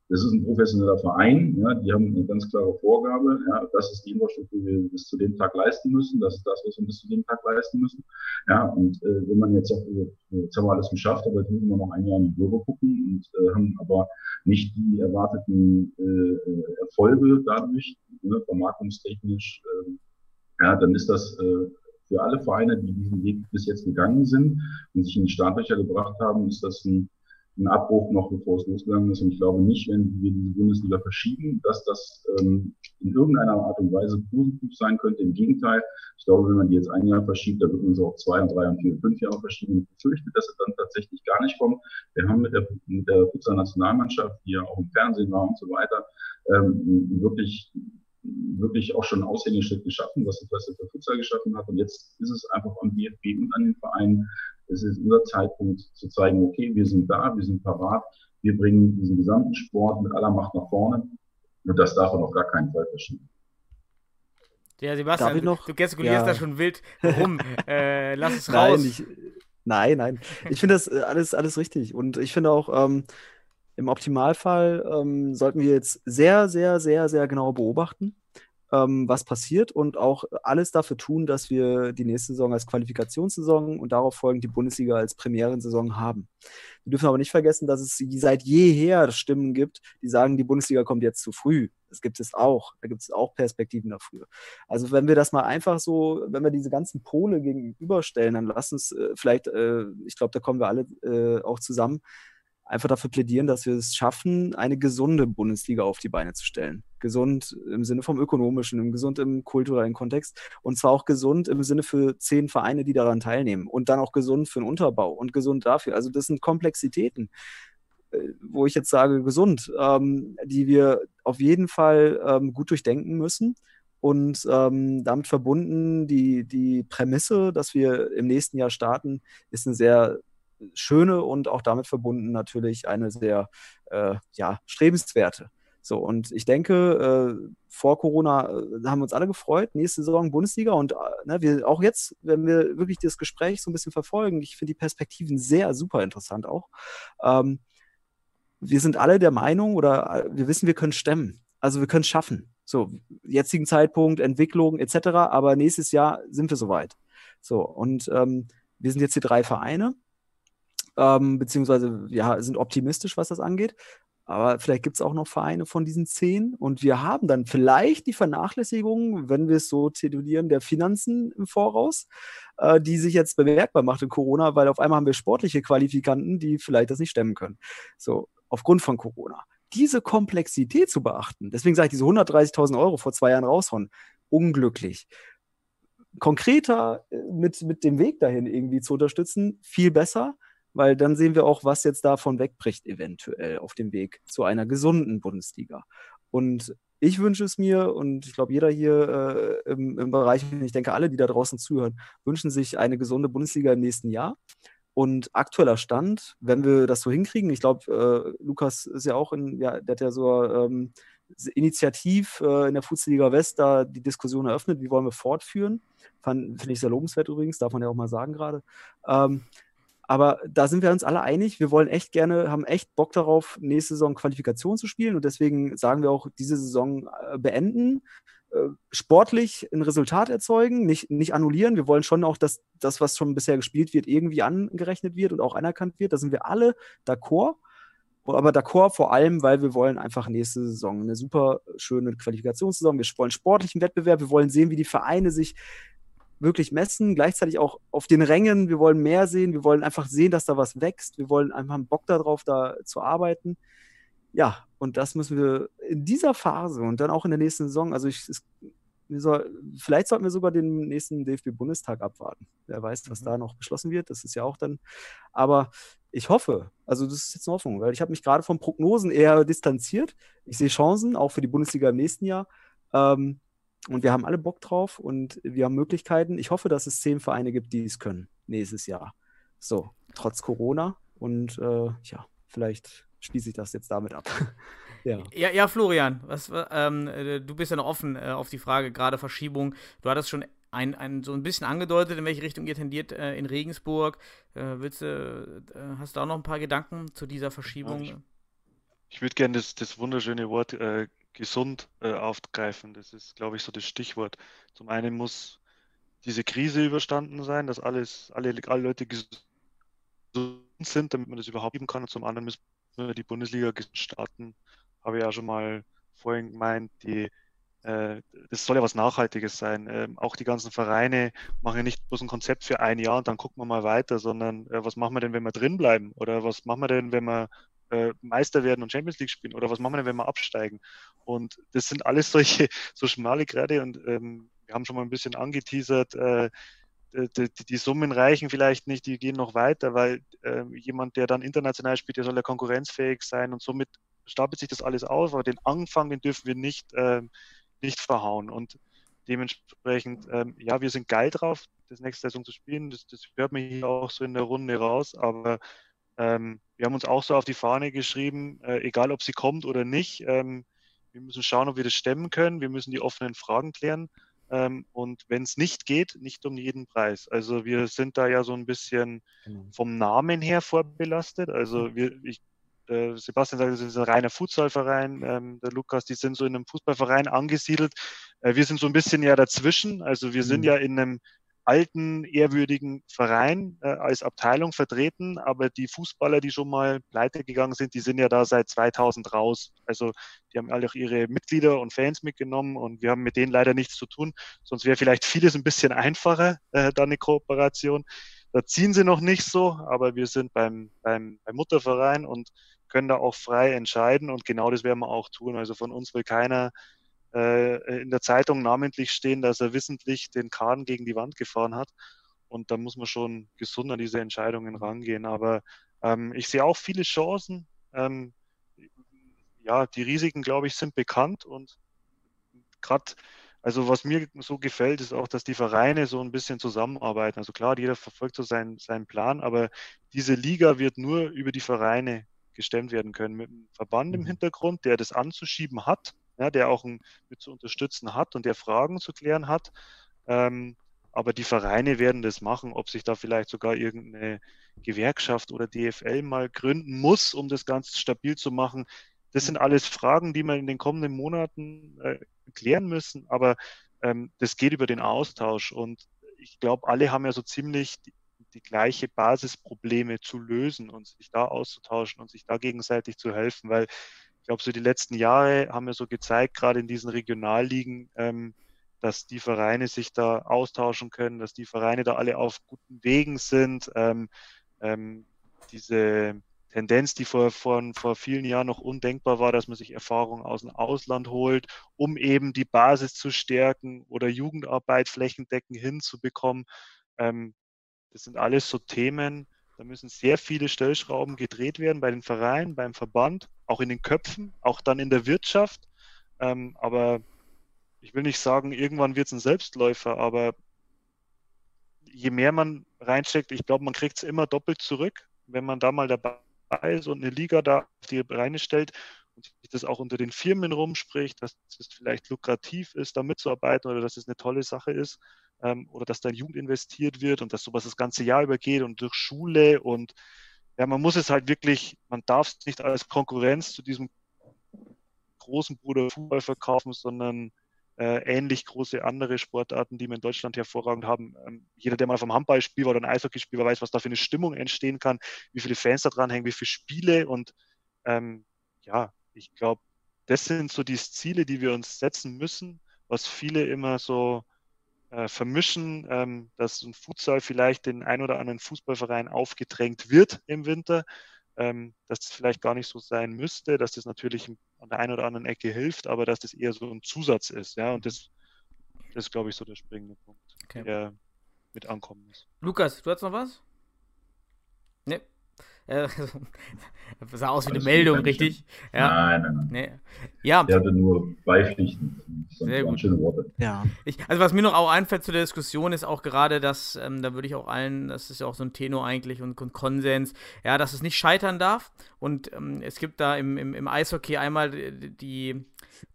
das ist ein professioneller Verein, ja, die haben eine ganz klare Vorgabe, ja, das ist die Infrastruktur, die wir bis zu dem Tag leisten müssen, das ist das, was wir bis zu dem Tag leisten müssen. Ja, und äh, wenn man jetzt sagt, jetzt haben wir alles geschafft, aber jetzt müssen wir noch ein Jahr in die Bürger gucken und äh, haben aber nicht die erwarteten äh, Erfolge dadurch, ne, vermarktungstechnisch, äh, ja, dann ist das äh, für alle Vereine, die diesen Weg bis jetzt gegangen sind und sich in die Startlöcher gebracht haben, ist das ein ein Abbruch noch, bevor es losgegangen ist. Und ich glaube nicht, wenn wir diese Bundesliga verschieben, dass das ähm, in irgendeiner Art und Weise positiv sein könnte. Im Gegenteil, ich glaube, wenn man die jetzt ein Jahr verschiebt, dann wird man sie auch zwei und drei und vier und fünf Jahre verschieben. Ich befürchte, dass es dann tatsächlich gar nicht kommt. Wir haben mit der, mit der Futsal-Nationalmannschaft, die ja auch im Fernsehen war und so weiter, ähm, wirklich wirklich auch schon einen Aushängeschritt geschaffen, was das für Futsal geschaffen hat. Und jetzt ist es einfach am DFB und an den Vereinen, es ist unser Zeitpunkt zu zeigen, okay, wir sind da, wir sind parat, wir bringen diesen gesamten Sport mit aller Macht nach vorne. Und das darf man auf gar keinen Fall verschieben. Ja, Sebastian, du, noch? du gestikulierst ja. da schon wild rum. äh, lass es raus. Nein, ich, nein, nein. Ich finde das äh, alles, alles richtig. Und ich finde auch, ähm, im Optimalfall ähm, sollten wir jetzt sehr, sehr, sehr, sehr genau beobachten, ähm, was passiert und auch alles dafür tun, dass wir die nächste Saison als Qualifikationssaison und darauf folgend die Bundesliga als Premierensaison haben. Wir dürfen aber nicht vergessen, dass es seit jeher Stimmen gibt, die sagen, die Bundesliga kommt jetzt zu früh. Das gibt es auch. Da gibt es auch Perspektiven dafür. Also wenn wir das mal einfach so, wenn wir diese ganzen Pole gegenüberstellen, dann lass uns äh, vielleicht, äh, ich glaube, da kommen wir alle äh, auch zusammen, einfach dafür plädieren, dass wir es schaffen, eine gesunde Bundesliga auf die Beine zu stellen. Gesund im Sinne vom ökonomischen, im gesund im kulturellen Kontext und zwar auch gesund im Sinne für zehn Vereine, die daran teilnehmen und dann auch gesund für den Unterbau und gesund dafür. Also das sind Komplexitäten, äh, wo ich jetzt sage gesund, ähm, die wir auf jeden Fall ähm, gut durchdenken müssen. Und ähm, damit verbunden die, die Prämisse, dass wir im nächsten Jahr starten, ist eine sehr schöne und auch damit verbunden natürlich eine sehr äh, ja, strebenswerte. So, und ich denke, äh, vor Corona äh, haben wir uns alle gefreut, nächste Saison Bundesliga und äh, ne, wir auch jetzt, wenn wir wirklich das Gespräch so ein bisschen verfolgen, ich finde die Perspektiven sehr super interessant auch. Ähm, wir sind alle der Meinung oder äh, wir wissen, wir können stemmen. Also wir können es schaffen. So, jetzigen Zeitpunkt, Entwicklung etc., aber nächstes Jahr sind wir soweit. So, und ähm, wir sind jetzt die drei Vereine ähm, beziehungsweise ja, sind optimistisch, was das angeht. Aber vielleicht gibt es auch noch Vereine von diesen zehn und wir haben dann vielleicht die Vernachlässigung, wenn wir es so titulieren, der Finanzen im Voraus, äh, die sich jetzt bemerkbar macht in Corona, weil auf einmal haben wir sportliche Qualifikanten, die vielleicht das nicht stemmen können. So, aufgrund von Corona. Diese Komplexität zu beachten, deswegen sage ich diese 130.000 Euro vor zwei Jahren raushauen, unglücklich konkreter äh, mit, mit dem Weg dahin irgendwie zu unterstützen, viel besser weil dann sehen wir auch, was jetzt davon wegbricht, eventuell auf dem Weg zu einer gesunden Bundesliga. Und ich wünsche es mir und ich glaube, jeder hier äh, im, im Bereich, ich denke, alle, die da draußen zuhören, wünschen sich eine gesunde Bundesliga im nächsten Jahr. Und aktueller Stand, wenn wir das so hinkriegen, ich glaube, äh, Lukas ist ja auch in, ja, der hat ja so ähm, initiativ äh, in der Fußballliga West da die Diskussion eröffnet, wie wollen wir fortführen. Finde ich sehr lobenswert übrigens, darf man ja auch mal sagen gerade. Ähm, aber da sind wir uns alle einig. Wir wollen echt gerne, haben echt Bock darauf, nächste Saison Qualifikation zu spielen. Und deswegen sagen wir auch, diese Saison äh, beenden, äh, sportlich ein Resultat erzeugen, nicht, nicht annullieren. Wir wollen schon auch, dass das, was schon bisher gespielt wird, irgendwie angerechnet wird und auch anerkannt wird. Da sind wir alle d'accord. Aber d'accord vor allem, weil wir wollen einfach nächste Saison eine super schöne Qualifikationssaison. Wir wollen sportlichen Wettbewerb. Wir wollen sehen, wie die Vereine sich wirklich messen, gleichzeitig auch auf den Rängen. Wir wollen mehr sehen, wir wollen einfach sehen, dass da was wächst. Wir wollen einfach einen Bock darauf, da zu arbeiten. Ja, und das müssen wir in dieser Phase und dann auch in der nächsten Saison, also ich, es, soll, vielleicht sollten wir sogar den nächsten DFB-Bundestag abwarten. Wer weiß, was mhm. da noch beschlossen wird. Das ist ja auch dann. Aber ich hoffe, also das ist jetzt eine Hoffnung, weil ich habe mich gerade von Prognosen eher distanziert. Ich sehe Chancen, auch für die Bundesliga im nächsten Jahr. Ähm, und wir haben alle Bock drauf und wir haben Möglichkeiten. Ich hoffe, dass es zehn Vereine gibt, die es können nächstes Jahr. So, trotz Corona. Und äh, ja, vielleicht schließe ich das jetzt damit ab. ja. ja. ja, Florian, was, ähm, äh, du bist ja noch offen äh, auf die Frage, gerade Verschiebung. Du hattest schon ein, ein, so ein bisschen angedeutet, in welche Richtung ihr tendiert äh, in Regensburg. Äh, willst du, äh, hast du auch noch ein paar Gedanken zu dieser Verschiebung? Ja, ich, ich würde gerne das, das wunderschöne Wort äh, gesund äh, aufgreifen. Das ist, glaube ich, so das Stichwort. Zum einen muss diese Krise überstanden sein, dass alles, alle, alle Leute gesund sind, damit man das überhaupt geben kann. Und zum anderen müssen wir die Bundesliga starten. Habe ich ja schon mal vorhin gemeint, die, äh, das soll ja was Nachhaltiges sein. Ähm, auch die ganzen Vereine machen ja nicht bloß ein Konzept für ein Jahr und dann gucken wir mal weiter, sondern äh, was machen wir denn, wenn wir drin bleiben? Oder was machen wir denn, wenn wir äh, Meister werden und Champions League spielen? Oder was machen wir denn, wenn wir absteigen? Und das sind alles solche so schmale Grade und ähm, wir haben schon mal ein bisschen angeteasert, äh, die, die, Summen reichen vielleicht nicht, die gehen noch weiter, weil äh, jemand, der dann international spielt, der soll ja konkurrenzfähig sein und somit stapelt sich das alles auf, aber den Anfang, den dürfen wir nicht, äh, nicht verhauen. Und dementsprechend, ähm, ja, wir sind geil drauf, das nächste Saison zu spielen. Das, das hört man hier auch so in der Runde raus, aber ähm, wir haben uns auch so auf die Fahne geschrieben, äh, egal ob sie kommt oder nicht, ähm, wir müssen schauen, ob wir das stemmen können. Wir müssen die offenen Fragen klären. Ähm, und wenn es nicht geht, nicht um jeden Preis. Also wir sind da ja so ein bisschen genau. vom Namen her vorbelastet. Also wir, ich, äh, Sebastian sagt, das ist ein reiner Futsalverein. Ähm, der Lukas, die sind so in einem Fußballverein angesiedelt. Äh, wir sind so ein bisschen ja dazwischen. Also wir sind mhm. ja in einem alten, ehrwürdigen Verein äh, als Abteilung vertreten, aber die Fußballer, die schon mal pleite gegangen sind, die sind ja da seit 2000 raus. Also die haben alle auch ihre Mitglieder und Fans mitgenommen und wir haben mit denen leider nichts zu tun. Sonst wäre vielleicht vieles ein bisschen einfacher, äh, da eine Kooperation. Da ziehen sie noch nicht so, aber wir sind beim, beim, beim Mutterverein und können da auch frei entscheiden und genau das werden wir auch tun. Also von uns will keiner in der Zeitung namentlich stehen, dass er wissentlich den Kahn gegen die Wand gefahren hat. Und da muss man schon gesund an diese Entscheidungen rangehen. Aber ähm, ich sehe auch viele Chancen. Ähm, ja, die Risiken, glaube ich, sind bekannt und gerade also was mir so gefällt, ist auch, dass die Vereine so ein bisschen zusammenarbeiten. Also klar, jeder verfolgt so seinen, seinen Plan, aber diese Liga wird nur über die Vereine gestemmt werden können. Mit einem Verband im mhm. Hintergrund, der das anzuschieben hat, ja, der auch ein, mit zu unterstützen hat und der Fragen zu klären hat. Ähm, aber die Vereine werden das machen, ob sich da vielleicht sogar irgendeine Gewerkschaft oder DFL mal gründen muss, um das ganz stabil zu machen. Das sind alles Fragen, die wir in den kommenden Monaten äh, klären müssen, aber ähm, das geht über den Austausch und ich glaube, alle haben ja so ziemlich die, die gleiche Basisprobleme zu lösen und sich da auszutauschen und sich da gegenseitig zu helfen, weil ich glaube, so die letzten Jahre haben wir so gezeigt, gerade in diesen Regionalligen, ähm, dass die Vereine sich da austauschen können, dass die Vereine da alle auf guten Wegen sind. Ähm, ähm, diese Tendenz, die vor, vor, vor vielen Jahren noch undenkbar war, dass man sich Erfahrungen aus dem Ausland holt, um eben die Basis zu stärken oder Jugendarbeit flächendeckend hinzubekommen. Ähm, das sind alles so Themen, da müssen sehr viele Stellschrauben gedreht werden bei den Vereinen, beim Verband, auch in den Köpfen, auch dann in der Wirtschaft. Ähm, aber ich will nicht sagen, irgendwann wird es ein Selbstläufer, aber je mehr man reinsteckt, ich glaube, man kriegt es immer doppelt zurück, wenn man da mal dabei ist und eine Liga da auf die Beine stellt und sich das auch unter den Firmen rumspricht, dass es vielleicht lukrativ ist, da mitzuarbeiten oder dass es eine tolle Sache ist ähm, oder dass da in Jugend investiert wird und dass sowas das ganze Jahr übergeht und durch Schule und ja, man muss es halt wirklich, man darf es nicht als Konkurrenz zu diesem großen Bruder Fußball verkaufen, sondern äh, ähnlich große andere Sportarten, die wir in Deutschland hervorragend haben. Ähm, jeder, der mal vom Handballspiel oder ein Eishockeyspiel war, weiß, was da für eine Stimmung entstehen kann, wie viele Fans da dran hängen, wie viele Spiele und ähm, ja, ich glaube, das sind so die Ziele, die wir uns setzen müssen, was viele immer so äh, vermischen, ähm, dass ein Futsal vielleicht den ein oder anderen Fußballverein aufgedrängt wird im Winter, ähm, dass das vielleicht gar nicht so sein müsste, dass das natürlich an der einen oder anderen Ecke hilft, aber dass das eher so ein Zusatz ist. Ja, und das, das ist, glaube ich, so der springende Punkt, okay. der mit ankommen muss. Lukas, du hast noch was? Äh, sah aus wie eine Meldung, richtig? Ja. Nein, nein, nein. Nee. Ja. Ich hatte nur beipflichten. Sehr gut. Schöne Worte. Ja. Ich, also was mir noch auch einfällt zu der Diskussion ist auch gerade, dass, ähm, da würde ich auch allen, das ist ja auch so ein Tenor eigentlich und, und Konsens, ja, dass es nicht scheitern darf. Und ähm, es gibt da im, im, im Eishockey einmal die,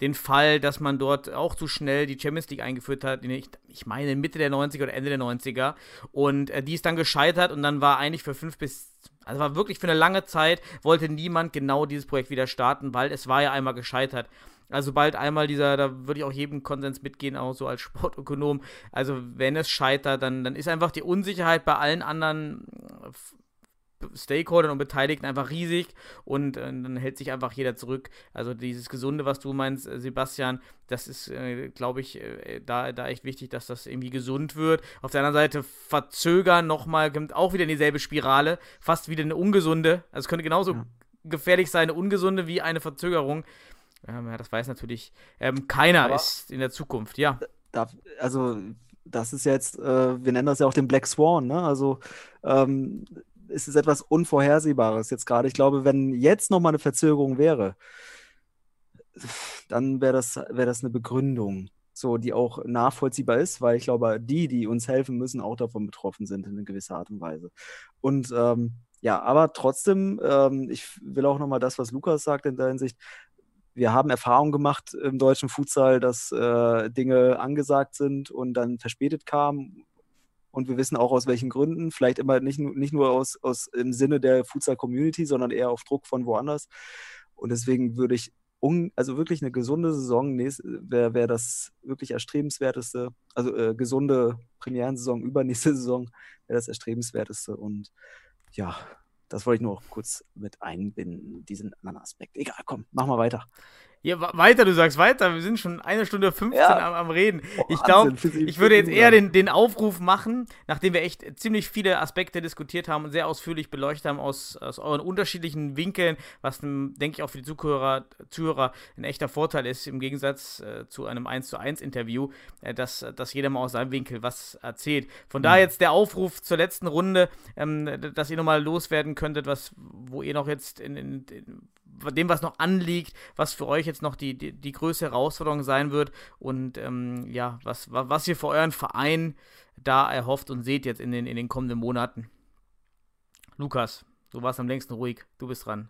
den Fall, dass man dort auch zu schnell die Champions League eingeführt hat, ich, ich meine Mitte der 90er oder Ende der 90er. Und äh, die ist dann gescheitert und dann war eigentlich für fünf bis also war wirklich für eine lange Zeit, wollte niemand genau dieses Projekt wieder starten, weil es war ja einmal gescheitert. Also sobald einmal dieser, da würde ich auch jedem Konsens mitgehen, auch so als Sportökonom. Also wenn es scheitert, dann, dann ist einfach die Unsicherheit bei allen anderen Stakeholdern und Beteiligten einfach riesig und äh, dann hält sich einfach jeder zurück. Also dieses Gesunde, was du meinst, äh, Sebastian, das ist, äh, glaube ich, äh, da, da echt wichtig, dass das irgendwie gesund wird. Auf der anderen Seite verzögern nochmal, kommt auch wieder in dieselbe Spirale, fast wieder eine ungesunde. Also es könnte genauso ja. gefährlich sein, eine ungesunde wie eine Verzögerung. Ähm, ja, das weiß natürlich ähm, keiner Aber ist in der Zukunft, ja. Darf, also das ist jetzt, äh, wir nennen das ja auch den Black Swan, ne? Also ähm, ist es etwas Unvorhersehbares jetzt gerade. Ich glaube, wenn jetzt nochmal eine Verzögerung wäre, dann wäre das, wär das eine Begründung, so, die auch nachvollziehbar ist, weil ich glaube, die, die uns helfen müssen, auch davon betroffen sind in gewisser Art und Weise. Und ähm, ja, aber trotzdem, ähm, ich will auch nochmal das, was Lukas sagt in der Hinsicht, wir haben Erfahrungen gemacht im deutschen Futsal, dass äh, Dinge angesagt sind und dann verspätet kamen und wir wissen auch aus welchen Gründen. Vielleicht immer nicht, nicht nur aus, aus im Sinne der Futsal-Community, sondern eher auf Druck von woanders. Und deswegen würde ich un, also wirklich eine gesunde Saison wäre wär das wirklich erstrebenswerteste. Also äh, gesunde Premierensaison, übernächste Saison wäre das erstrebenswerteste. Und ja, das wollte ich nur kurz mit einbinden, diesen anderen Aspekt. Egal, komm, mach mal weiter. Ja, weiter, du sagst weiter. Wir sind schon eine Stunde 15 ja. am, am, Reden. Oh, ich glaube, ich würde jetzt eher den, den Aufruf machen, nachdem wir echt ziemlich viele Aspekte diskutiert haben und sehr ausführlich beleuchtet haben aus, aus euren unterschiedlichen Winkeln, was, denke ich, auch für die Zuhörer, Zuhörer ein echter Vorteil ist, im Gegensatz äh, zu einem 1 zu 1 Interview, äh, dass, dass jeder mal aus seinem Winkel was erzählt. Von mhm. daher jetzt der Aufruf zur letzten Runde, ähm, dass ihr nochmal loswerden könntet, was, wo ihr noch jetzt in, in, in dem, was noch anliegt, was für euch jetzt noch die, die, die größte Herausforderung sein wird und ähm, ja, was, was ihr für euren Verein da erhofft und seht jetzt in den, in den kommenden Monaten. Lukas, du warst am längsten ruhig, du bist dran.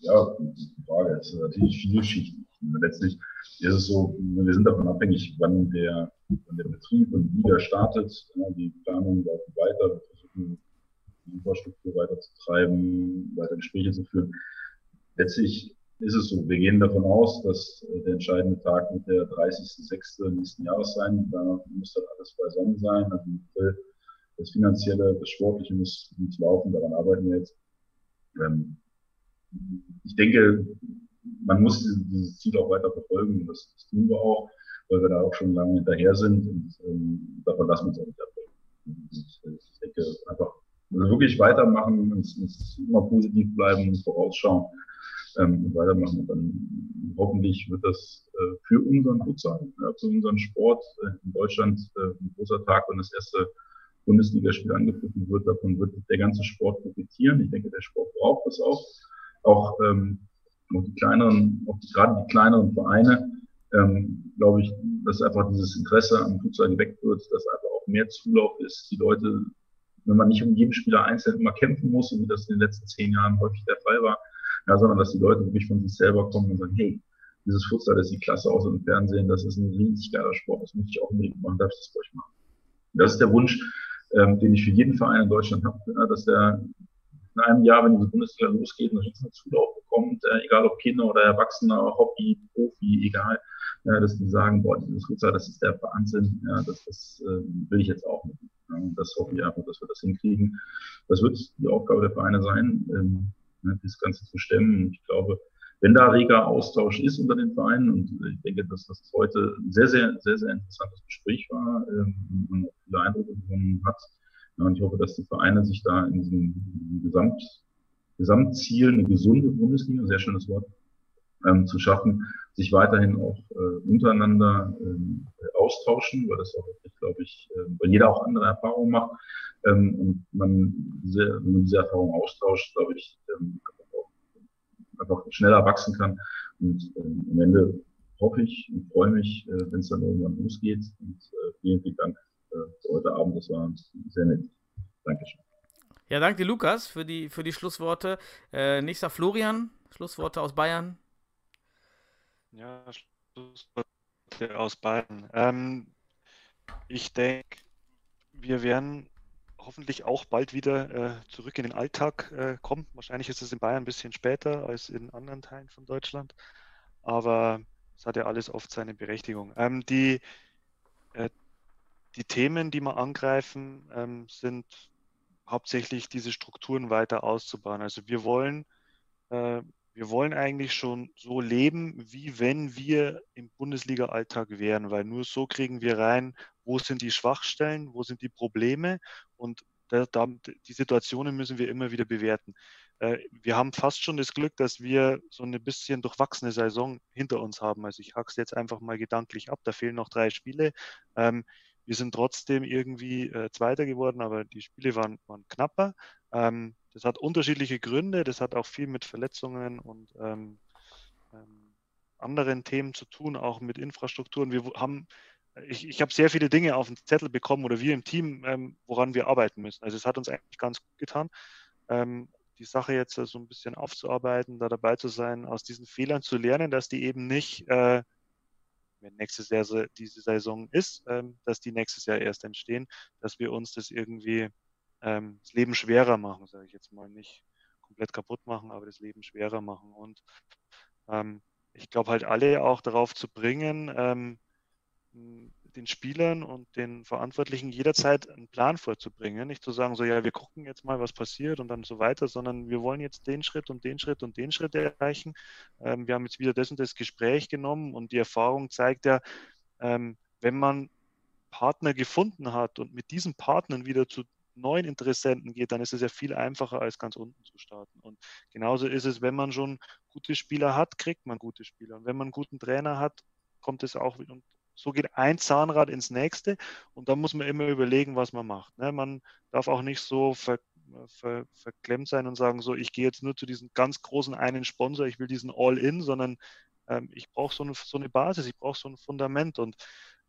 Ja, die Frage ist natürlich vielschichtig. Letztlich ist es so, wir sind davon abhängig, wann der, wann der Betrieb und Liga startet. Ja, die Planungen laufen weiter, wir versuchen die Infrastruktur weiterzutreiben, weiter Gespräche zu führen letztlich ist es so. Wir gehen davon aus, dass äh, der entscheidende Tag mit der 30.06. nächsten Jahres sein. Da muss dann alles beisammen sein. Also das Finanzielle, das Sportliche muss, muss laufen. Daran arbeiten wir jetzt. Ähm, ich denke, man muss dieses Ziel auch weiter verfolgen. Das, das tun wir auch, weil wir da auch schon lange hinterher sind. Und ähm, davon lassen wir uns auch nicht abbrechen. Ich, denke, einfach also wirklich weitermachen, uns, uns immer positiv bleiben, vorausschauen ähm, weitermachen. Und dann hoffentlich wird das äh, für unseren Futsal, ja, für unseren Sport äh, in Deutschland äh, ein großer Tag, wenn das erste Bundesligaspiel angegriffen wird. Davon wird der ganze Sport profitieren. Ich denke, der Sport braucht das auch. Auch, ähm, auch die kleineren, auch die, gerade die kleineren Vereine, ähm, glaube ich, dass einfach dieses Interesse am Futsal geweckt wird, dass einfach auch mehr Zulauf ist, die Leute, wenn man nicht um jeden Spieler einzeln immer kämpfen muss, wie das in den letzten zehn Jahren häufig der Fall war, ja, sondern dass die Leute wirklich von sich selber kommen und sagen, hey, dieses Futsal, das sieht klasse aus im Fernsehen, das ist ein riesig geiler Sport, das möchte ich auch unbedingt machen, darf ich das bei euch machen? Das ist der Wunsch, ähm, den ich für jeden Verein in Deutschland habe, ja, dass der in einem Jahr, wenn diese Bundesliga losgeht, einen riesen Zulauf bekommt, äh, egal ob Kinder oder Erwachsene, Hobby, Profi, egal, ja, dass die sagen, boah, dieses Futsal, das ist der Wahnsinn, ja, das, das äh, will ich jetzt auch. Ja, das hoffe ich einfach, dass wir das hinkriegen. Das wird die Aufgabe der Vereine sein. Ähm, ne, das Ganze zu stemmen. Und ich glaube, wenn da reger Austausch ist unter den Vereinen, und ich denke, dass das heute ein sehr, sehr, sehr, sehr interessantes Gespräch war, ähm, man viele Eindrücke gewonnen hat. Ja, und ich hoffe, dass die Vereine sich da in diesem, in diesem Gesamt, Gesamtziel, eine gesunde Bundesliga, sehr schönes Wort, ähm, zu schaffen, sich weiterhin auch äh, untereinander ähm, austauschen, weil das auch, glaube ich, äh, weil jeder auch andere Erfahrungen macht ähm, und man diese, wenn man diese Erfahrung austauscht, glaube ich, ähm, einfach schneller wachsen kann. Und ähm, am Ende hoffe ich und freue mich, äh, wenn es dann irgendwann losgeht. Und äh, vielen, vielen Dank äh, für heute Abend. Das war sehr nett. Dankeschön. Ja, danke Lukas für die, für die Schlussworte. Äh, nächster Florian, Schlussworte aus Bayern. Ja, Schlussworte aus Bayern. Ähm, ich denke, wir werden hoffentlich auch bald wieder äh, zurück in den Alltag äh, kommen. Wahrscheinlich ist es in Bayern ein bisschen später als in anderen Teilen von Deutschland, aber es hat ja alles oft seine Berechtigung. Ähm, die, äh, die Themen, die wir angreifen, ähm, sind hauptsächlich diese Strukturen weiter auszubauen. Also wir wollen äh, wir wollen eigentlich schon so leben, wie wenn wir im Bundesliga-Alltag wären, weil nur so kriegen wir rein, wo sind die Schwachstellen, wo sind die Probleme und die Situationen müssen wir immer wieder bewerten. Äh, wir haben fast schon das Glück, dass wir so eine bisschen durchwachsene Saison hinter uns haben. Also ich hack's jetzt einfach mal gedanklich ab, da fehlen noch drei Spiele. Ähm, wir sind trotzdem irgendwie äh, Zweiter geworden, aber die Spiele waren, waren knapper. Ähm, das hat unterschiedliche Gründe, das hat auch viel mit Verletzungen und ähm, ähm, anderen Themen zu tun, auch mit Infrastrukturen. Wir haben, ich, ich habe sehr viele Dinge auf den Zettel bekommen oder wir im Team, ähm, woran wir arbeiten müssen. Also es hat uns eigentlich ganz gut getan, ähm, die Sache jetzt so ein bisschen aufzuarbeiten, da dabei zu sein, aus diesen Fehlern zu lernen, dass die eben nicht, äh, wenn nächstes Jahr diese Saison ist, ähm, dass die nächstes Jahr erst entstehen, dass wir uns das irgendwie ähm, das Leben schwerer machen, sage ich jetzt mal nicht komplett kaputt machen, aber das Leben schwerer machen. Und ähm, ich glaube halt alle auch darauf zu bringen, ähm, den Spielern und den Verantwortlichen jederzeit einen Plan vorzubringen. Nicht zu sagen, so ja, wir gucken jetzt mal, was passiert und dann so weiter, sondern wir wollen jetzt den Schritt und den Schritt und den Schritt erreichen. Ähm, wir haben jetzt wieder das und das Gespräch genommen und die Erfahrung zeigt ja, ähm, wenn man Partner gefunden hat und mit diesen Partnern wieder zu neuen Interessenten geht, dann ist es ja viel einfacher, als ganz unten zu starten. Und genauso ist es, wenn man schon gute Spieler hat, kriegt man gute Spieler. Und wenn man einen guten Trainer hat, kommt es auch und so geht ein Zahnrad ins nächste und da muss man immer überlegen, was man macht. Ne? Man darf auch nicht so ver, ver, verklemmt sein und sagen, so, ich gehe jetzt nur zu diesem ganz großen einen Sponsor, ich will diesen All-In, sondern ähm, ich brauche so eine, so eine Basis, ich brauche so ein Fundament und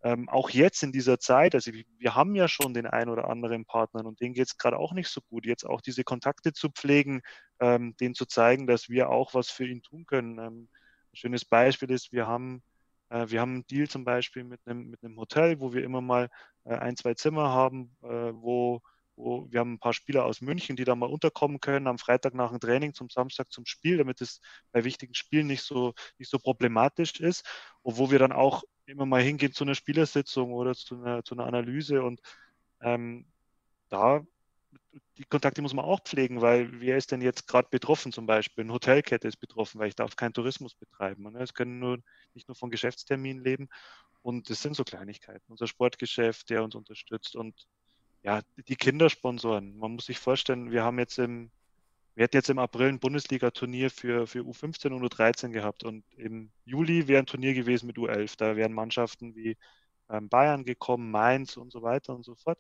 ähm, auch jetzt in dieser Zeit, also wir haben ja schon den einen oder anderen Partner und denen geht es gerade auch nicht so gut. Jetzt auch diese Kontakte zu pflegen, ähm, denen zu zeigen, dass wir auch was für ihn tun können. Ähm, ein schönes Beispiel ist, wir haben äh, wir haben einen Deal zum Beispiel mit einem, mit einem Hotel, wo wir immer mal äh, ein, zwei Zimmer haben, äh, wo, wo wir haben ein paar Spieler aus München, die da mal unterkommen können am Freitag nach dem Training zum Samstag zum Spiel, damit es bei wichtigen Spielen nicht so, nicht so problematisch ist. Und wo wir dann auch immer mal hingehen zu einer Spielersitzung oder zu einer, zu einer Analyse. Und ähm, da die Kontakte muss man auch pflegen, weil wer ist denn jetzt gerade betroffen zum Beispiel? Eine Hotelkette ist betroffen, weil ich darf keinen Tourismus betreiben. Ne? Es können nur nicht nur von Geschäftsterminen leben. Und das sind so Kleinigkeiten. Unser Sportgeschäft, der uns unterstützt und ja, die Kindersponsoren. Man muss sich vorstellen, wir haben jetzt im, wir hätten jetzt im April ein Bundesliga-Turnier für, für U15 und U13 gehabt und im Juli wäre ein Turnier gewesen mit U11. Da wären Mannschaften wie ähm, Bayern gekommen, Mainz und so weiter und so fort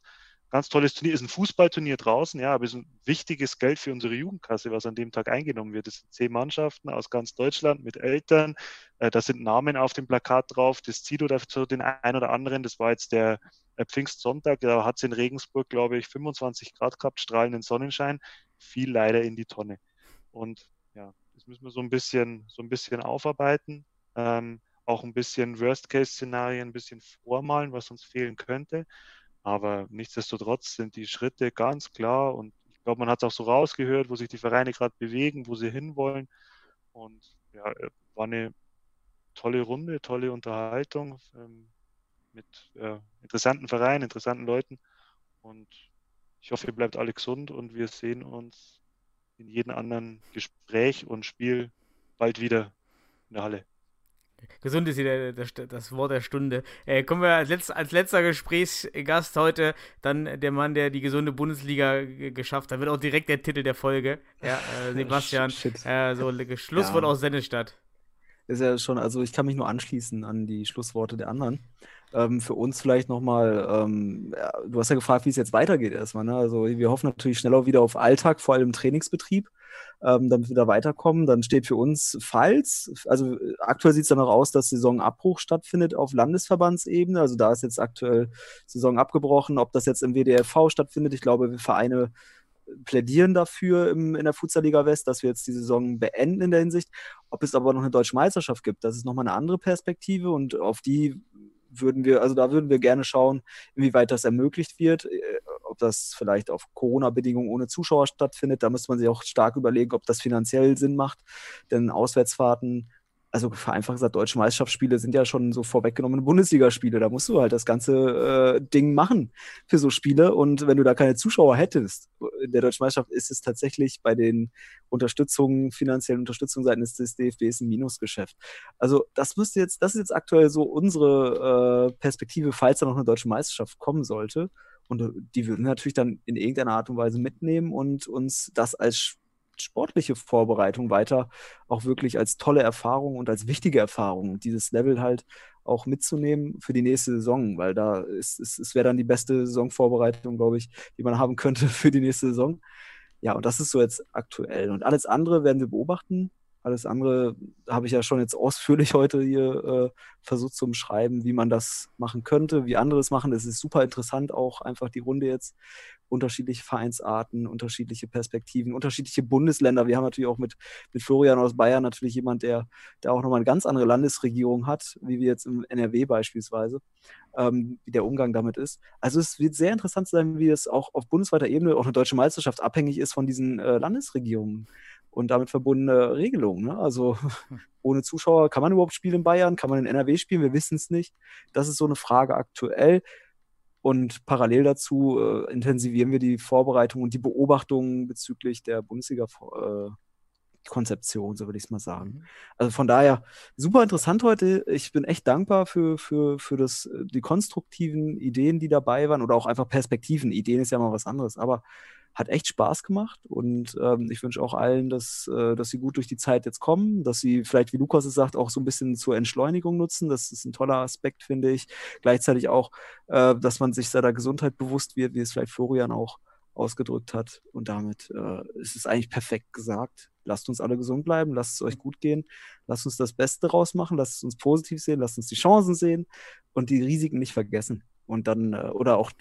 ganz tolles Turnier. Ist ein Fußballturnier draußen, ja, aber ist ein wichtiges Geld für unsere Jugendkasse, was an dem Tag eingenommen wird. Es sind zehn Mannschaften aus ganz Deutschland mit Eltern. Äh, da sind Namen auf dem Plakat drauf. Das zieht oder zu den einen oder anderen. Das war jetzt der äh, Pfingstsonntag. Da hat es in Regensburg, glaube ich, 25 Grad gehabt, strahlenden Sonnenschein. Viel leider in die Tonne. Und ja, das müssen wir so ein bisschen, so ein bisschen aufarbeiten. Ähm, auch ein bisschen Worst-Case-Szenarien ein bisschen vormalen, was uns fehlen könnte. Aber nichtsdestotrotz sind die Schritte ganz klar und ich glaube, man hat es auch so rausgehört, wo sich die Vereine gerade bewegen, wo sie hinwollen. Und ja, äh, war eine tolle Runde, tolle Unterhaltung ähm, mit äh, interessanten Vereinen, interessanten Leuten. Und ich hoffe, ihr bleibt alle gesund und wir sehen uns in jedem anderen Gespräch und Spiel bald wieder in der Halle. Gesund ist hier das Wort der Stunde. Äh, kommen wir als, letz, als, letzter Gesprächsgast heute dann der Mann, der die gesunde Bundesliga geschafft hat. Wird auch direkt der Titel der Folge. Ja, äh, Sebastian. Äh, so, Schlusswort ja. aus Sennestadt. Ist ja schon, also ich kann mich nur anschließen an die Schlussworte der anderen. Ähm, für uns vielleicht nochmal, ähm, ja, du hast ja gefragt, wie es jetzt weitergeht erstmal. Ne? Also wir hoffen natürlich schneller wieder auf Alltag, vor allem Trainingsbetrieb ähm, damit wir da weiterkommen. Dann steht für uns, falls, also aktuell sieht es danach aus, dass Saisonabbruch stattfindet auf Landesverbandsebene. Also da ist jetzt aktuell Saison abgebrochen. Ob das jetzt im WDLV stattfindet, ich glaube, wir Vereine plädieren dafür im, in der Futsal-Liga West, dass wir jetzt die Saison beenden in der Hinsicht. Ob es aber noch eine deutsche Meisterschaft gibt, das ist nochmal eine andere Perspektive und auf die würden wir, also da würden wir gerne schauen, inwieweit das ermöglicht wird, äh, ob das vielleicht auf Corona-Bedingungen ohne Zuschauer stattfindet. Da müsste man sich auch stark überlegen, ob das finanziell Sinn macht, denn Auswärtsfahrten also vereinfacht gesagt, deutsche Meisterschaftsspiele sind ja schon so vorweggenommene Bundesligaspiele. Da musst du halt das ganze äh, Ding machen für so Spiele. Und wenn du da keine Zuschauer hättest, in der deutschen Meisterschaft ist es tatsächlich bei den Unterstützungen, finanziellen Unterstützungen seitens des DFBs ein Minusgeschäft. Also das müsste jetzt, das ist jetzt aktuell so unsere äh, Perspektive, falls da noch eine deutsche Meisterschaft kommen sollte. Und äh, die würden wir natürlich dann in irgendeiner Art und Weise mitnehmen und uns das als sportliche Vorbereitung weiter auch wirklich als tolle Erfahrung und als wichtige Erfahrung, dieses Level halt auch mitzunehmen für die nächste Saison, weil da ist es, es wäre dann die beste Saisonvorbereitung, glaube ich, die man haben könnte für die nächste Saison. Ja, und das ist so jetzt aktuell. Und alles andere werden wir beobachten. Alles andere habe ich ja schon jetzt ausführlich heute hier äh, versucht zu beschreiben, wie man das machen könnte, wie andere es machen. Es ist super interessant, auch einfach die Runde jetzt. Unterschiedliche Vereinsarten, unterschiedliche Perspektiven, unterschiedliche Bundesländer. Wir haben natürlich auch mit, mit Florian aus Bayern natürlich jemand, der, der auch nochmal eine ganz andere Landesregierung hat, wie wir jetzt im NRW beispielsweise, ähm, wie der Umgang damit ist. Also es wird sehr interessant sein, wie es auch auf bundesweiter Ebene, auch eine deutsche Meisterschaft abhängig ist von diesen äh, Landesregierungen und damit verbundene Regelungen. Ne? Also ohne Zuschauer kann man überhaupt spielen in Bayern, kann man in NRW spielen, wir wissen es nicht. Das ist so eine Frage aktuell. Und parallel dazu äh, intensivieren wir die Vorbereitung und die Beobachtungen bezüglich der Bundesliga-Konzeption, so würde ich es mal sagen. Mhm. Also von daher super interessant heute. Ich bin echt dankbar für, für, für das, die konstruktiven Ideen, die dabei waren oder auch einfach Perspektiven. Ideen ist ja mal was anderes, aber hat echt Spaß gemacht und ähm, ich wünsche auch allen, dass, äh, dass sie gut durch die Zeit jetzt kommen, dass sie vielleicht, wie Lukas es sagt, auch so ein bisschen zur Entschleunigung nutzen. Das ist ein toller Aspekt, finde ich. Gleichzeitig auch, äh, dass man sich seiner Gesundheit bewusst wird, wie es vielleicht Florian auch ausgedrückt hat. Und damit äh, ist es eigentlich perfekt gesagt. Lasst uns alle gesund bleiben, lasst es euch gut gehen, lasst uns das Beste rausmachen, lasst es uns positiv sehen, lasst uns die Chancen sehen und die Risiken nicht vergessen. Und dann, äh, oder auch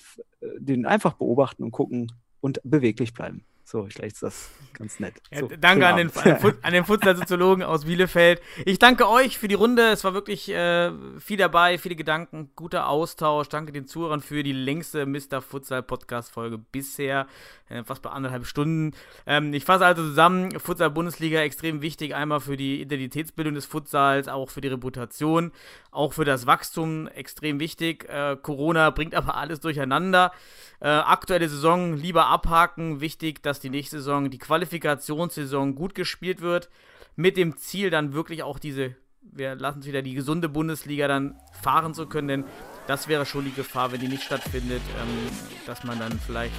äh, den einfach beobachten und gucken, und beweglich bleiben. So, vielleicht ist das ganz nett. Ja, so, danke an den, an den, Futsal-Soziologen aus Bielefeld. Ich danke euch für die Runde. Es war wirklich äh, viel dabei, viele Gedanken, guter Austausch. Danke den Zuhörern für die längste Mr. Futsal-Podcast-Folge bisher. Äh, fast bei anderthalb Stunden. Ähm, ich fasse also zusammen: Futsal-Bundesliga extrem wichtig. Einmal für die Identitätsbildung des Futsals, auch für die Reputation, auch für das Wachstum extrem wichtig. Äh, Corona bringt aber alles durcheinander. Äh, aktuelle Saison lieber abhaken. Wichtig, dass die nächste Saison, die Qualifikationssaison, gut gespielt wird. Mit dem Ziel, dann wirklich auch diese, wir lassen es wieder, die gesunde Bundesliga dann fahren zu können. Denn das wäre schon die Gefahr, wenn die nicht stattfindet, ähm, dass man dann vielleicht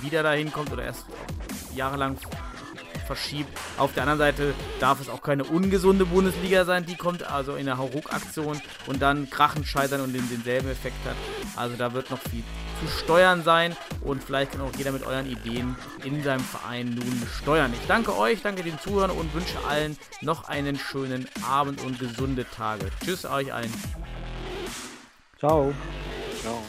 wieder dahin kommt oder erst jahrelang verschiebt. Auf der anderen Seite darf es auch keine ungesunde Bundesliga sein, die kommt also in der Hauruck-Aktion und dann krachen scheitern und den, denselben Effekt hat. Also da wird noch viel zu steuern sein und vielleicht kann auch jeder mit euren Ideen in seinem Verein nun steuern. Ich danke euch, danke den Zuhörern und wünsche allen noch einen schönen Abend und gesunde Tage. Tschüss euch allen. Ciao. Ciao.